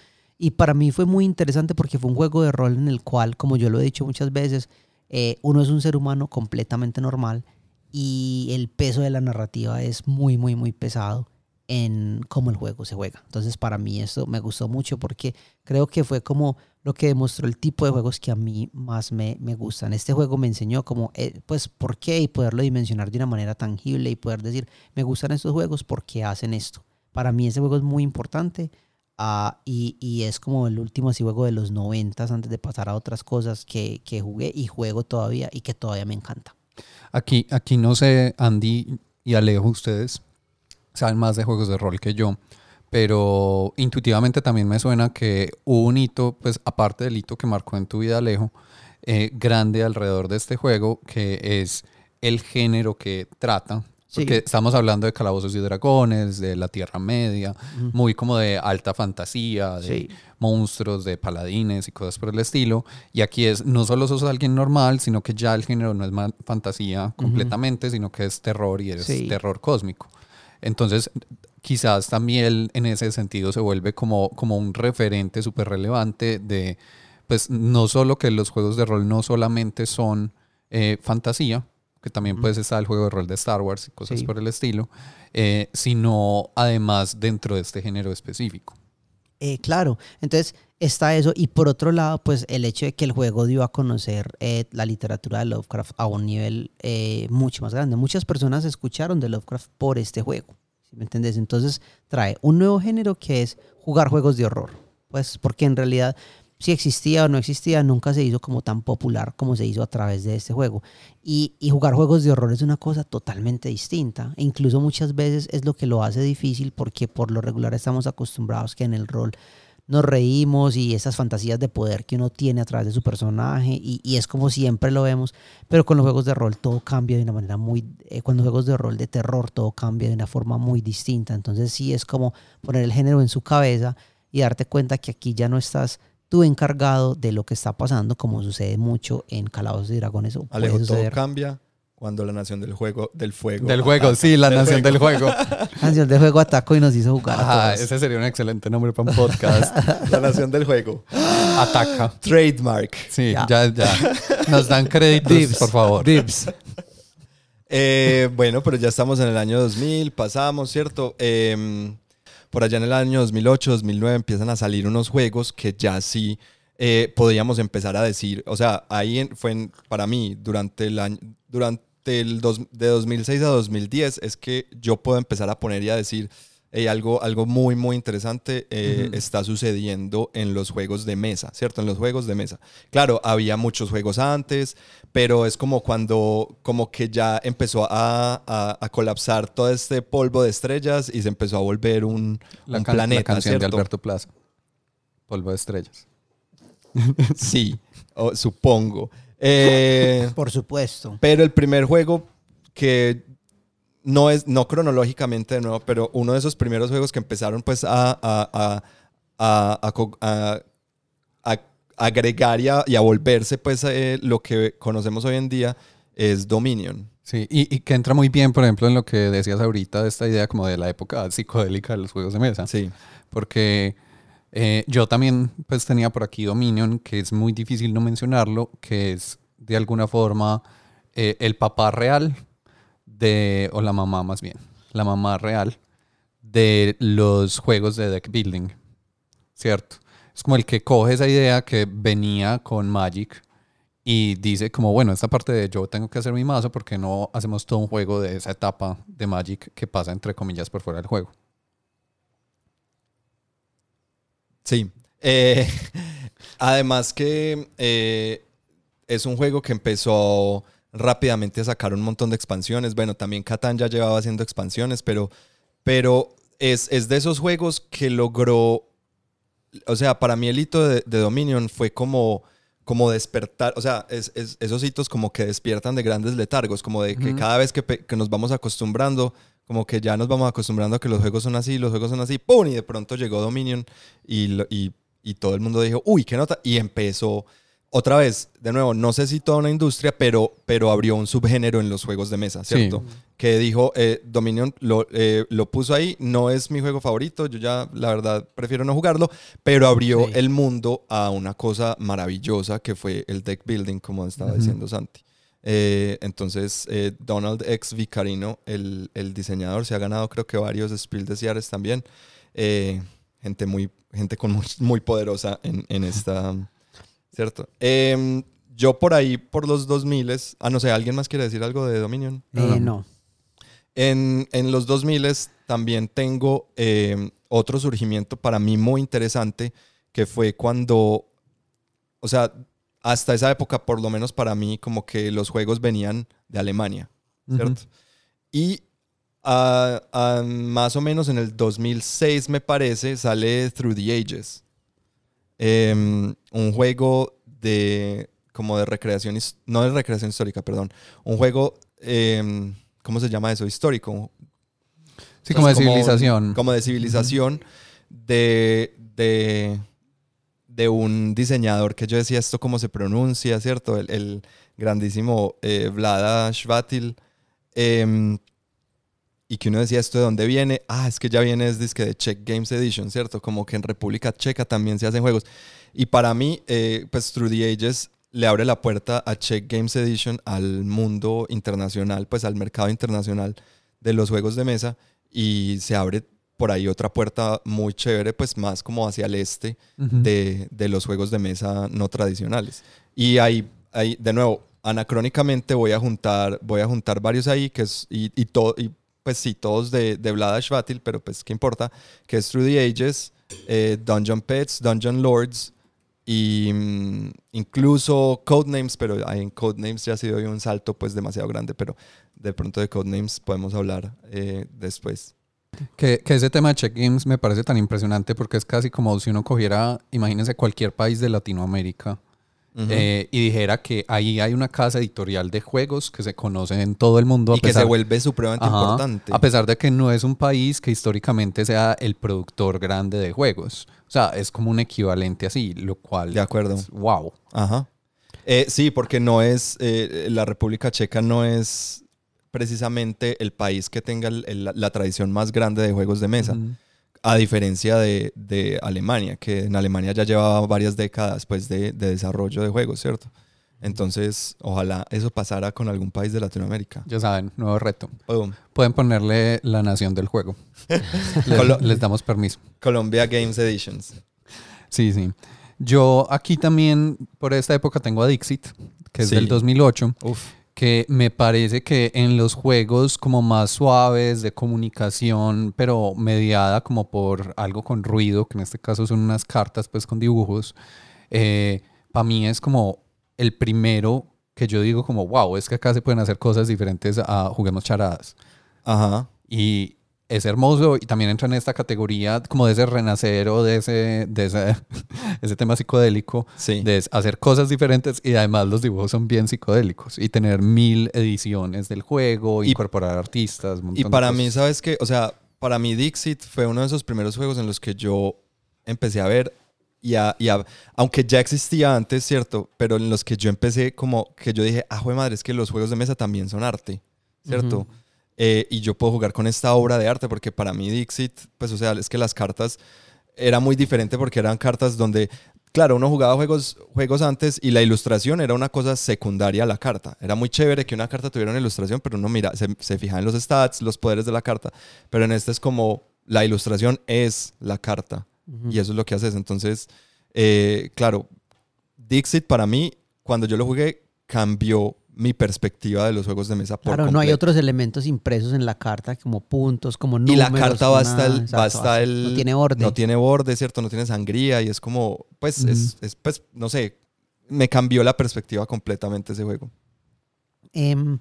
y para mí fue muy interesante porque fue un juego de rol en el cual, como yo lo he dicho muchas veces, eh, uno es un ser humano completamente normal y el peso de la narrativa es muy, muy, muy pesado en cómo el juego se juega. Entonces, para mí esto me gustó mucho porque creo que fue como lo que demostró el tipo de juegos que a mí más me, me gustan. Este juego me enseñó como, eh, pues, por qué y poderlo dimensionar de una manera tangible y poder decir, me gustan estos juegos porque hacen esto. Para mí ese juego es muy importante ah, y, es como el último juego de los noventas antes de pasar a otras cosas que, que jugué y juego todavía y que todavía me encanta. Aquí, aquí no sé, Andy y Alejo, ustedes saben más de juegos de rol que yo, pero intuitivamente también me suena que hubo un hito, pues aparte del hito que marcó en tu vida, Alejo, eh, grande alrededor de este juego, que es el género que trata. Sí. Porque estamos hablando de calabozos y dragones, de la Tierra Media, muy como de alta fantasía, de Sí. monstruos, de paladines y cosas por el estilo. Y aquí es, no solo sos alguien normal, sino que ya el género no es fantasía completamente, sino que es terror y es Sí. terror cósmico. Entonces, quizás también en ese sentido se vuelve como, como un referente súper relevante de, pues, no solo que los juegos de rol no solamente son eh, fantasía, que también puede estar el juego de rol de Star Wars y cosas Sí. por el estilo, eh, sino además dentro de este género específico. Eh, claro, entonces está eso y por otro lado, pues el hecho de que el juego dio a conocer eh, la literatura de Lovecraft a un nivel eh, mucho más grande. Muchas personas escucharon de Lovecraft por este juego, ¿sí me entendés? Entonces trae un nuevo género que es jugar juegos de horror, pues porque en realidad si existía o no existía, nunca se hizo como tan popular como se hizo a través de este juego. Y, y jugar juegos de horror es una cosa totalmente distinta. E incluso muchas veces es lo que lo hace difícil porque por lo regular estamos acostumbrados que en el rol nos reímos y esas fantasías de poder que uno tiene a través de su personaje y, y es como siempre lo vemos, pero con los juegos de rol todo cambia de una manera muy, eh, con los juegos de rol de terror todo cambia de una forma muy distinta, entonces sí es como poner el género en su cabeza y darte cuenta que aquí ya no estás tú encargado de lo que está pasando como sucede mucho en Calabozos y Dragones o puede Alejo, todo cambia cuando la nación del juego, del fuego. Del juego, sí, la nación del juego. Canción de juego atacó y nos hizo jugar a todos. ese sería un excelente nombre para un podcast. La nación del juego. Ataca. Trademark. Sí, Ya. ya, ya. Nos dan créditos, Dibs, por favor. Dibs. Eh, bueno, pero ya estamos en el año 2000, pasamos, ¿cierto? Eh, por allá en el año 2008, 2009 empiezan a salir unos juegos que ya sí eh, podíamos empezar a decir, o sea, ahí fue para mí durante el año, durante el dos- de 2006 a 2010 es que yo puedo empezar a poner y a decir, "Hey, algo, algo muy, muy interesante eh, está sucediendo en los juegos de mesa, ¿cierto? En los juegos de mesa. Claro, había muchos juegos antes, pero es como cuando, como que ya empezó a, a- a colapsar todo este polvo de estrellas y se empezó a volver un, La, un can- la planeta, canción ¿cierto? de Alberto Plaza. Polvo de estrellas. Sí, supongo. Eh, Por supuesto. Pero el primer juego que no es, no cronológicamente de nuevo, pero uno de esos primeros juegos que empezaron pues a, a, a, a- agregar y a, y volverse pues eh, lo que conocemos hoy en día es Dominion. Sí, y, y que entra muy bien, por ejemplo, en lo que decías ahorita de esta idea como de la época psicodélica de los juegos de mesa. Sí. Porque eh, yo también pues tenía por aquí Dominion, que es muy difícil no mencionarlo, que es de alguna forma eh, el papá real de, o la mamá más bien, la mamá real de los juegos de deck building, ¿cierto? Es como el que coge esa idea que venía con Magic y dice como, bueno, esta parte de yo tengo que hacer mi mazo porque no hacemos todo un juego de esa etapa de Magic que pasa entre comillas por fuera del juego. Sí. Eh, además que eh, es un juego que empezó rápidamente a sacar un montón de expansiones. Bueno, también Catán ya llevaba haciendo expansiones, pero, pero es, es de esos juegos que logró... O sea, para mí el hito de, de Dominion fue como, como despertar, o sea, es, es- esos hitos como que despiertan de grandes letargos, como de que cada vez que, nos vamos acostumbrando, como que ya nos vamos acostumbrando a que los juegos son así, los juegos son así, ¡pum! Y de pronto llegó Dominion y, lo- y, y todo el mundo dijo, uy, qué nota. Y empezó otra vez, de nuevo, no sé si toda una industria, pero, pero abrió un subgénero en los juegos de mesa, Sí. ¿cierto? Que dijo, eh, Dominion lo, eh, lo puso ahí, no es mi juego favorito, yo ya la verdad prefiero no jugarlo, pero abrió Sí. el mundo a una cosa maravillosa que fue el deck building, como estaba diciendo Santi. Eh, entonces, Donald X. Vicarino, el, el diseñador, se ha ganado creo que varios Spiel des Jahres también. Gente muy, gente con muy, muy poderosa en, en esta, ¿cierto? Em, yo por ahí, por los 2000, ah, no sé, ¿alguien más quiere decir algo de Dominion? Eh, no. En, en los 2000 también tengo eh, otro surgimiento para mí muy interesante, que fue cuando, o sea, hasta esa época, por lo menos para mí, como que los juegos venían de Alemania, ¿cierto? Y ah, más o menos en el 2006, me parece, sale Through the Ages. Em, un juego de, como de recreación, no de recreación histórica, perdón, un juego, em, ¿cómo se llama eso? Histórico. Sí, como de como- civilización. Como de civilización de, de, de un diseñador que yo decía esto cómo se pronuncia, ¿cierto? El, el grandísimo eh, Vlada Shvatil. Em, y que uno decía esto de dónde viene, ah, es que ya viene es disque de Czech Games Edition, ¿cierto? Como que en República Checa también se hacen juegos. Y para mí, eh, pues Through the Ages le abre la puerta a Czech Games Edition al mundo internacional, pues al mercado internacional de los juegos de mesa y se abre por ahí otra puerta muy chévere, pues más como hacia el este de, de, los juegos de mesa no tradicionales. Y ahí, ahí de nuevo, anacrónicamente voy a juntar, voy a juntar varios ahí, que es, y, y, todo, y pues sí, todos de, de Vlada Schvatil, pero pues qué importa, que es Through the Ages, eh, Dungeon Pets, Dungeon Lords, y mm, incluso Codenames, pero en Codenames ya ha sido un salto pues demasiado grande, pero de pronto de Codenames podemos hablar eh, después. Que, que, ese tema de check games me parece tan impresionante porque es casi como si uno cogiera, imagínense cualquier país de Latinoamérica eh, y dijera que ahí hay una casa editorial de juegos que se conoce en todo el mundo. y que se vuelve supremamente importante. A pesar de que no es un país que históricamente sea el productor grande de juegos. O sea, es como un equivalente así, lo cual... De acuerdo. wow. Ajá. Eh, sí, porque no es... Eh, la República Checa no es precisamente el país que tenga la tradición más grande de juegos de mesa a diferencia de, Alemania, que en Alemania ya llevaba varias décadas pues, de, desarrollo de juegos, ¿cierto? Entonces, ojalá eso pasara con algún país de Latinoamérica. Ya saben, nuevo reto. Pueden ponerle la nación del juego. les, damos permiso. Colombia Games Editions. Sí, sí. Yo aquí también, por esta época, tengo a Dixit, que es del 2008. Uf que me parece que en los juegos como más suaves de comunicación, pero mediada como por algo con ruido, que en este caso son unas cartas pues con dibujos, eh, para mí es como el primero que yo digo como, wow, es que acá se pueden hacer cosas diferentes a juguemos charadas. Ajá. Y es hermoso y también entra en esta categoría como de ese renacer o de ese, de ese, ese tema psicodélico, de hacer cosas diferentes y además los dibujos son bien psicodélicos y tener mil ediciones del juego, incorporar artistas. y para mí, ¿sabes qué? O sea, para mí Dixit fue uno de esos primeros juegos en los que yo empecé a ver y, a, y aunque ya existía antes, ¿cierto? Pero en los que yo empecé como que yo dije, ah, joder madre, es que los juegos de mesa también son arte, ¿cierto? Eh, y yo puedo jugar con esta obra de arte, porque para mí Dixit, pues o sea, es que las cartas era muy diferente porque eran cartas donde, claro, uno jugaba juegos, juegos antes y la ilustración era una cosa secundaria a la carta. Era muy chévere que una carta tuviera una ilustración, pero uno mira, se, se fija en los stats, los poderes de la carta, pero en este es como la ilustración es la carta y eso es lo que haces. Entonces, eh, claro, Dixit para mí, cuando yo lo jugué, cambió mi perspectiva de los juegos de mesa. Por claro, no hay otros elementos impresos en la carta como puntos, como números. Y la carta va hasta el, va el... No tiene borde. No tiene borde, ¿cierto? No tiene sangría y es como, pues, es, pues, no sé, me cambió la perspectiva completamente ese juego. Em,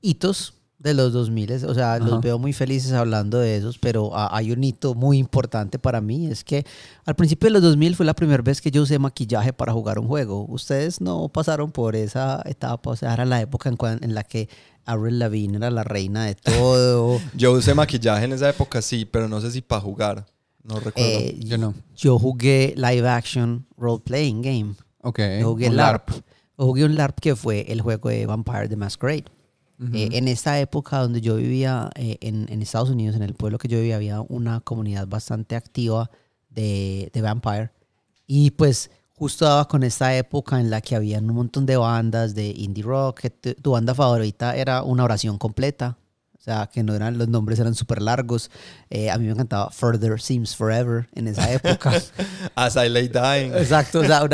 hitos de los 2000, o sea, los veo muy felices hablando de esos, pero hay un hito muy importante para mí, es que al principio de los 2000 fue la primera vez que yo usé maquillaje para jugar un juego. Ustedes no pasaron por esa etapa, o sea, era la época en, en la que Avril Lavigne era la reina de todo. yo usé maquillaje en esa época, sí, pero no sé si para jugar, no recuerdo. Eh, yo no. Yo jugué live action role playing game. Ok. Yo jugué LARP. jugué un LARP que fue el juego de Vampire the Masquerade. Eh, en esta época donde yo vivía eh, en, en, Estados Unidos, en el pueblo que yo vivía, había una comunidad bastante activa de, de Vampire. Y pues justo daba con esta época en la que había un montón de bandas de indie rock, que tu banda favorita era una oración completa. O sea, que no eran, los nombres eran súper largos. Eh, a mí me encantaba Further Seems Forever en esa época. As I Lay Dying. Exacto, o sea,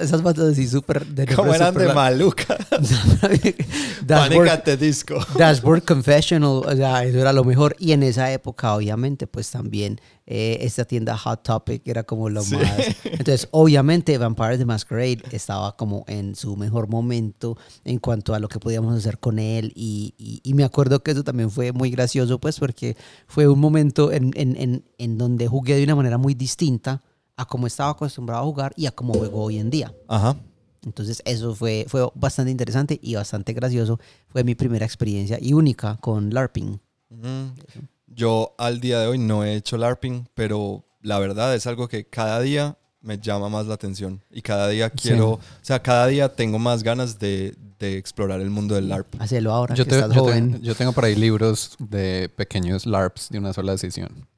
esas bandas así súper... Como eran de maluca. Dashboard, Disco. Dashboard Confessional, o sea, eso era lo mejor. Y en esa época, obviamente, pues también eh, esta tienda Hot Topic era como lo más. Entonces, obviamente, Vampire the Masquerade estaba como en su mejor momento en cuanto a lo que podíamos hacer con él. Y, y, me acuerdo que eso también fue muy gracioso, pues, porque fue un momento en, en, en, donde jugué de una manera muy distinta a como estaba acostumbrado a jugar y a cómo juego hoy en día. Ajá. Entonces eso fue, fue bastante interesante y bastante gracioso. Fue mi primera experiencia y única con LARPing. Yo al día de hoy no he hecho LARPing, pero la verdad es algo que cada día me llama más la atención y cada día quiero, o sea, cada día tengo más ganas de, de explorar el mundo del LARP. Hacelo ahora Yo, que te- estás yo joven. yo tengo por ahí libros de pequeños LARPs de una sola sesión.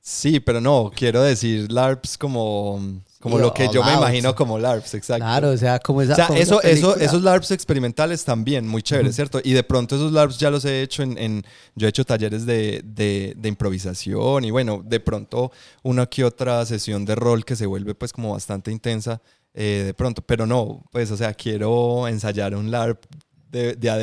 Sí, pero no, quiero decir LARPs como, como lo que yo me imagino como LARPs, exacto. Claro, o sea, como esa, O sea, como eso, eso, esos LARPs experimentales también, muy chévere, ¿cierto? Y de pronto esos LARPs ya los he hecho en, en- yo he hecho talleres de, de- de improvisación y bueno, de pronto una que otra sesión de rol que se vuelve pues como bastante intensa eh, de pronto, pero no, pues o sea, quiero ensayar un LARP de, de a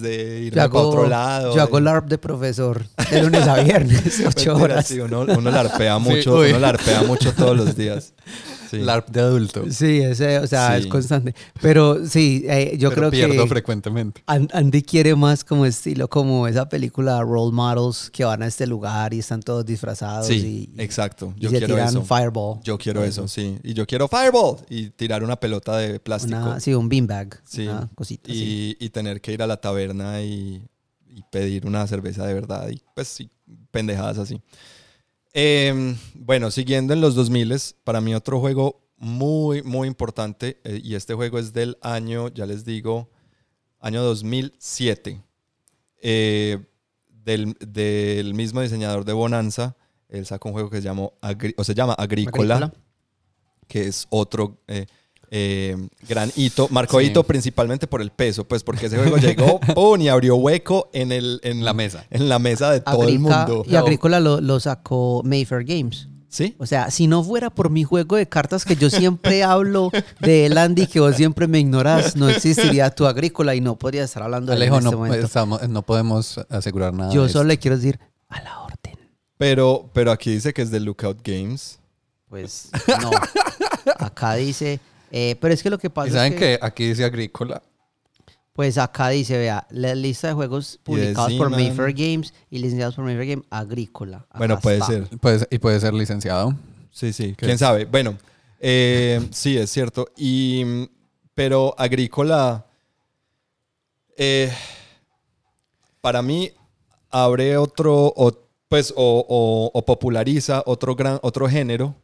de hago, para otro lado. yo hago de- LARP de profesor de lunes a viernes, ocho horas. sí, uno, uno larpea mucho, uy. uno larpea mucho todos los días. Sí. LARP de adulto. Sí, ese, o sea, Sí. es constante. Pero sí, eh, yo pero creo pierdo que frecuentemente. An- Andy quiere más como estilo, como esa película Role Models que van a este lugar y están todos disfrazados Sí, y, y- exacto. y Yo se quiero tiran eso. Fireball. Yo quiero eso, sí. Y yo quiero Fireball y tirar una pelota de plástico. Una, sí, un beanbag. Sí. Una cosita y, y tener que ir a la taberna y, y pedir una cerveza de verdad. Y pues sí, pendejadas así. Em, bueno, siguiendo en los 2000, para mí otro juego muy, muy importante, eh, y este juego es del año, ya les digo, año 2007, eh, del, del mismo diseñador de Bonanza. Él sacó un juego que se, llamó Agri- o se llama Agrícola Agrícola. que es otro eh, gran hito. Marcó Sí. hito principalmente por el peso, pues porque ese juego llegó ¡pum! y abrió hueco en, el, en La mesa. En la mesa de todo el mundo. Y Agrícola lo, lo sacó Mayfair Games. ¿Sí? O sea, si no fuera por mi juego de cartas que yo siempre hablo de él, Andy, que vos siempre me ignoras, no existiría tu Agrícola y no podría estar hablando de él Alejo, en este no, momento. estamos- no podemos asegurar nada. Yo solo esto. le quiero decir a la orden. Pero, pero aquí dice que es de Lookout Games. Pues no. Acá dice. Eh, pero es que lo que pasa ¿Y saben es que, que aquí dice agrícola? Pues acá dice, vea, la lista de juegos publicados por. Mayfair Games y licenciados por Mayfair Game Agrícola. Acá Bueno, puede está. ser. Puede- y puede ser licenciado. Sí, sí. ¿Qué ¿Quién es? sabe? Bueno, eh, sí, es cierto. Y, pero Agrícola, eh, para mí, abre otro, o, pues, o, o- o populariza otro, gran, otro género,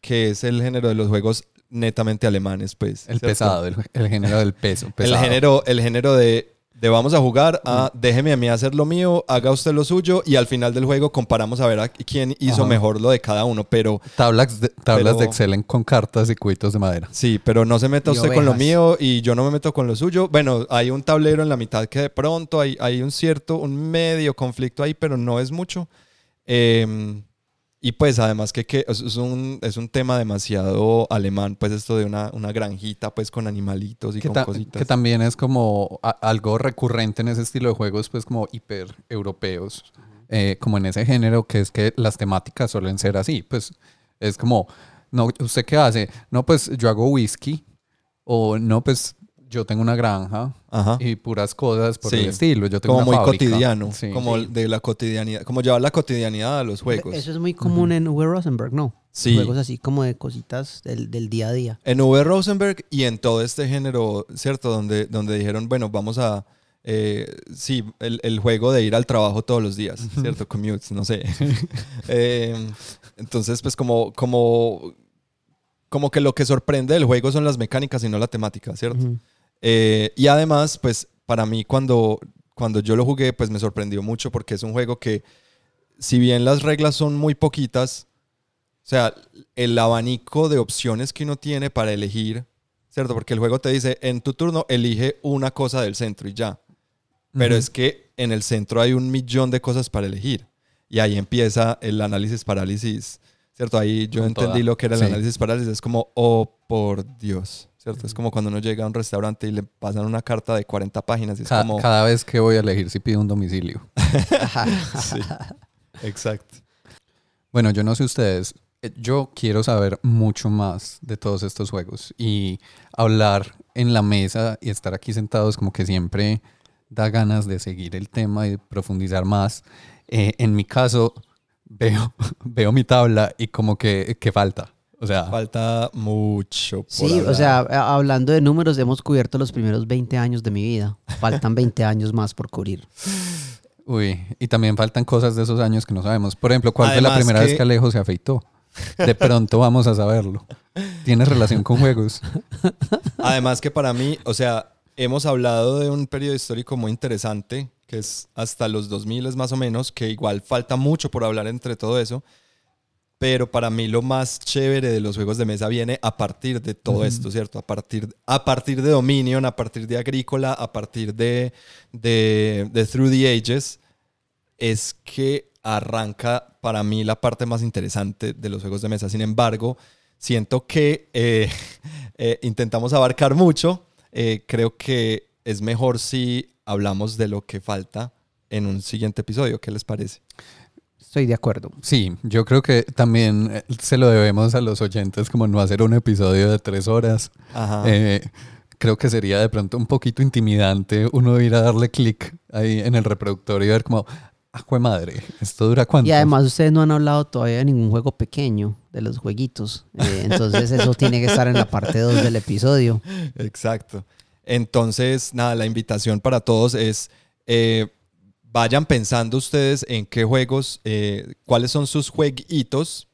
que es el género de los juegos netamente alemanes, pues. El ¿cierto? pesado, el, el género del peso. El género, el género de, de vamos a jugar a déjeme a mí hacer lo mío, haga usted lo suyo y al final del juego comparamos a ver a quién hizo Ajá. mejor lo de cada uno. Pero Tablas, de, tablas Pero- de Excel con cartas y cubitos de madera. sí, pero no se meta Y usted con lo mío y yo no me meto con lo suyo. Bueno, hay un tablero en la mitad que de pronto hay, hay un cierto, un medio conflicto ahí, pero no es mucho. Eh, y pues además que, que es, un, es un tema demasiado alemán, pues esto de una, una granjita pues con animalitos y Que, con ta- cositas. que también es como a- algo recurrente en ese estilo de juegos, pues como hiper europeos, eh, como en ese género, que es que las temáticas suelen ser así. Pues es como, no, ¿usted qué hace? No, pues yo hago whisky, o no, pues yo tengo una granja Ajá. y puras cosas por Sí. el estilo. Yo tengo como una muy fábrica. cotidiano, Sí. como de la cotidianidad, como llevar la cotidianidad a los juegos. Eso es muy común en Uwe Rosenberg, ¿no? Sí. Juegos así como de cositas del, del día a día. En V. Rosenberg y en todo este género, ¿cierto? Donde, donde dijeron, bueno, vamos a... eh, sí, el, el juego de ir al trabajo todos los días, ¿cierto? Commutes, no sé. Eh, entonces, pues como, como, como que lo que sorprende del juego son las mecánicas y no la temática, ¿cierto? Eh, y además, pues para mí cuando, cuando yo lo jugué, pues me sorprendió mucho porque es un juego que, si bien las reglas son muy poquitas, o sea, el abanico de opciones que uno tiene para elegir, ¿cierto? Porque el juego te dice, en tu turno elige una cosa del centro y ya. Pero es que en el centro hay un millón de cosas para elegir. Y ahí empieza el análisis parálisis, ¿cierto? Ahí yo Con entendí toda. lo que era el Sí. análisis parálisis. Es como, oh, por Dios, ¿cierto? Es como cuando uno llega a un restaurante y le pasan una carta de 40 páginas y es Ca- como... Cada vez que voy a elegir si pido un domicilio. Sí, exacto. Bueno, yo no sé ustedes, eh, yo quiero saber mucho más de todos estos juegos y hablar en la mesa y estar aquí sentados como que siempre da ganas de seguir el tema y de profundizar más. Eh, en mi caso, veo, veo mi tabla y como que, que falta. O sea, Falta mucho por Sí, o sea, hablando de números, hemos cubierto los primeros 20 años de mi vida. Faltan 20 años más por cubrir. uy, y también faltan cosas de esos años que no sabemos. Por ejemplo, ¿cuál fue la primera que- vez que Alejo se afeitó? De pronto vamos a saberlo. ¿Tiene relación con juegos? Además que para mí, o sea, hemos hablado de un periodo histórico muy interesante, que es hasta los 2000 más o menos, que igual falta mucho por hablar entre todo eso. Pero para mí lo más chévere de los juegos de mesa viene a partir de todo esto, ¿cierto? A partir, a partir de Dominion, a partir de Agrícola, a partir de, de, de Through the Ages, es que arranca para mí la parte más interesante de los juegos de mesa. Sin embargo, siento que eh, eh, intentamos abarcar mucho. Eh, creo que es mejor si hablamos de lo que falta en un siguiente episodio. ¿Qué les parece? Estoy de acuerdo. Sí, yo creo que también eh, se lo debemos a los oyentes como no hacer un episodio de tres horas. Ajá. Eh, creo que sería de pronto un poquito intimidante uno ir a darle clic ahí en el reproductor y ver como, ah, jue madre, ¿esto dura cuánto? Y además ustedes no han hablado todavía de ningún juego pequeño, de los jueguitos. Eh, entonces eso tiene que estar en la parte 2 del episodio. Exacto. Entonces, nada, la invitación para todos es eh, vayan pensando ustedes en qué juegos, eh, cuáles son sus jueguitos.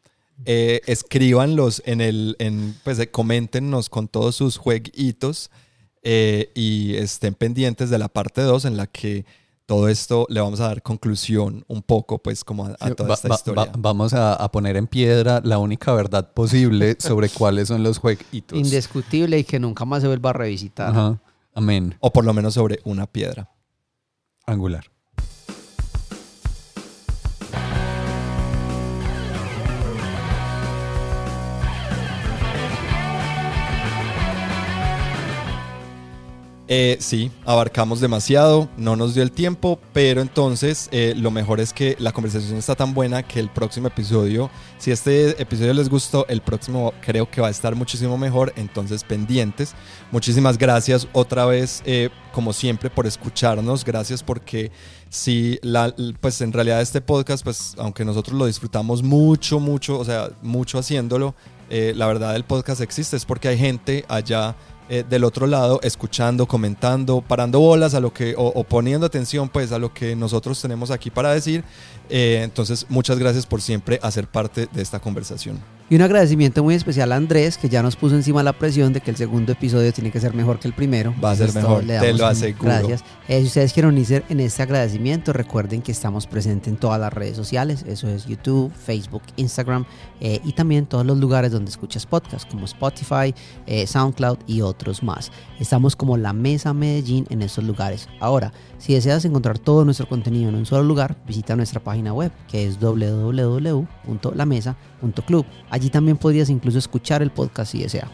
Eh, escríbanlos en el, en, pues eh, coméntenos con todos sus jueguitos eh, y estén pendientes de la parte 2 en la que todo esto le vamos a dar conclusión un poco, pues, como a, toda va- esta va- historia. va- vamos a, a poner en piedra la única verdad posible sobre cuáles son los jueguitos. Indiscutible y que nunca más se vuelva a revisitar. Ajá. Amén. O por lo menos sobre una piedra. Angular. Eh, sí, abarcamos demasiado, no nos dio el tiempo, pero entonces eh, lo mejor es que la conversación está tan buena que el próximo episodio, si este episodio les gustó, el próximo creo que va a estar muchísimo mejor, entonces pendientes. Muchísimas gracias otra vez, eh, como siempre, por escucharnos, gracias porque si la, pues en realidad este podcast, pues aunque nosotros lo disfrutamos mucho, mucho, o sea, mucho haciéndolo, eh, la verdad el podcast existe es porque hay gente allá eh, del otro lado escuchando, comentando, parando bolas a lo que o, poniendo atención pues a lo que nosotros tenemos aquí para decir. Eh, entonces muchas gracias por siempre hacer parte de esta conversación. Y un agradecimiento muy especial a Andrés, que ya nos puso encima la presión de que el segundo episodio tiene que ser mejor que el primero. Va a ser Entonces, mejor, te lo aseguro. Gracias. Eh, si ustedes quieren unirse en este agradecimiento, recuerden que estamos presentes en todas las redes sociales. Eso es YouTube, Facebook, Instagram eh, y también todos los lugares donde escuchas podcasts, como Spotify, eh, SoundCloud y otros más. Estamos como la Mesa Medellín en estos lugares. Ahora, si deseas encontrar todo nuestro contenido en un solo lugar, visita nuestra página web que es www.lamesa.club. Allí también podrías incluso escuchar el podcast si deseas.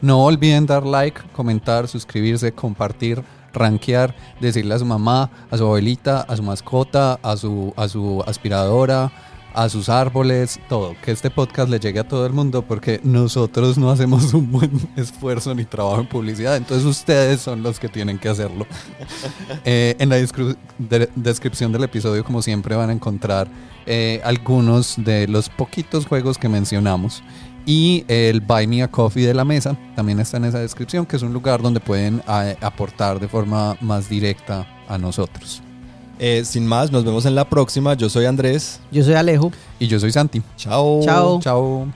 No olviden dar like, comentar, suscribirse, compartir, rankear, decirle a su mamá, a su abuelita, a su mascota, a su, a su aspiradora, a sus árboles, todo. Que este podcast le llegue a todo el mundo porque nosotros no hacemos un buen esfuerzo ni trabajo en publicidad. Entonces ustedes son los que tienen que hacerlo. Eh, en la descri- de- descripción del episodio, como siempre, van a encontrar eh, algunos de los poquitos juegos que mencionamos. Y el Buy Me a Coffee de la mesa también está en esa descripción, que es un lugar donde pueden eh, aportar de forma más directa a nosotros. Eh, sin más, nos vemos en la próxima. Yo soy Andrés. Yo soy Alejo. Y yo soy Santi. Chao. Chao. Chao.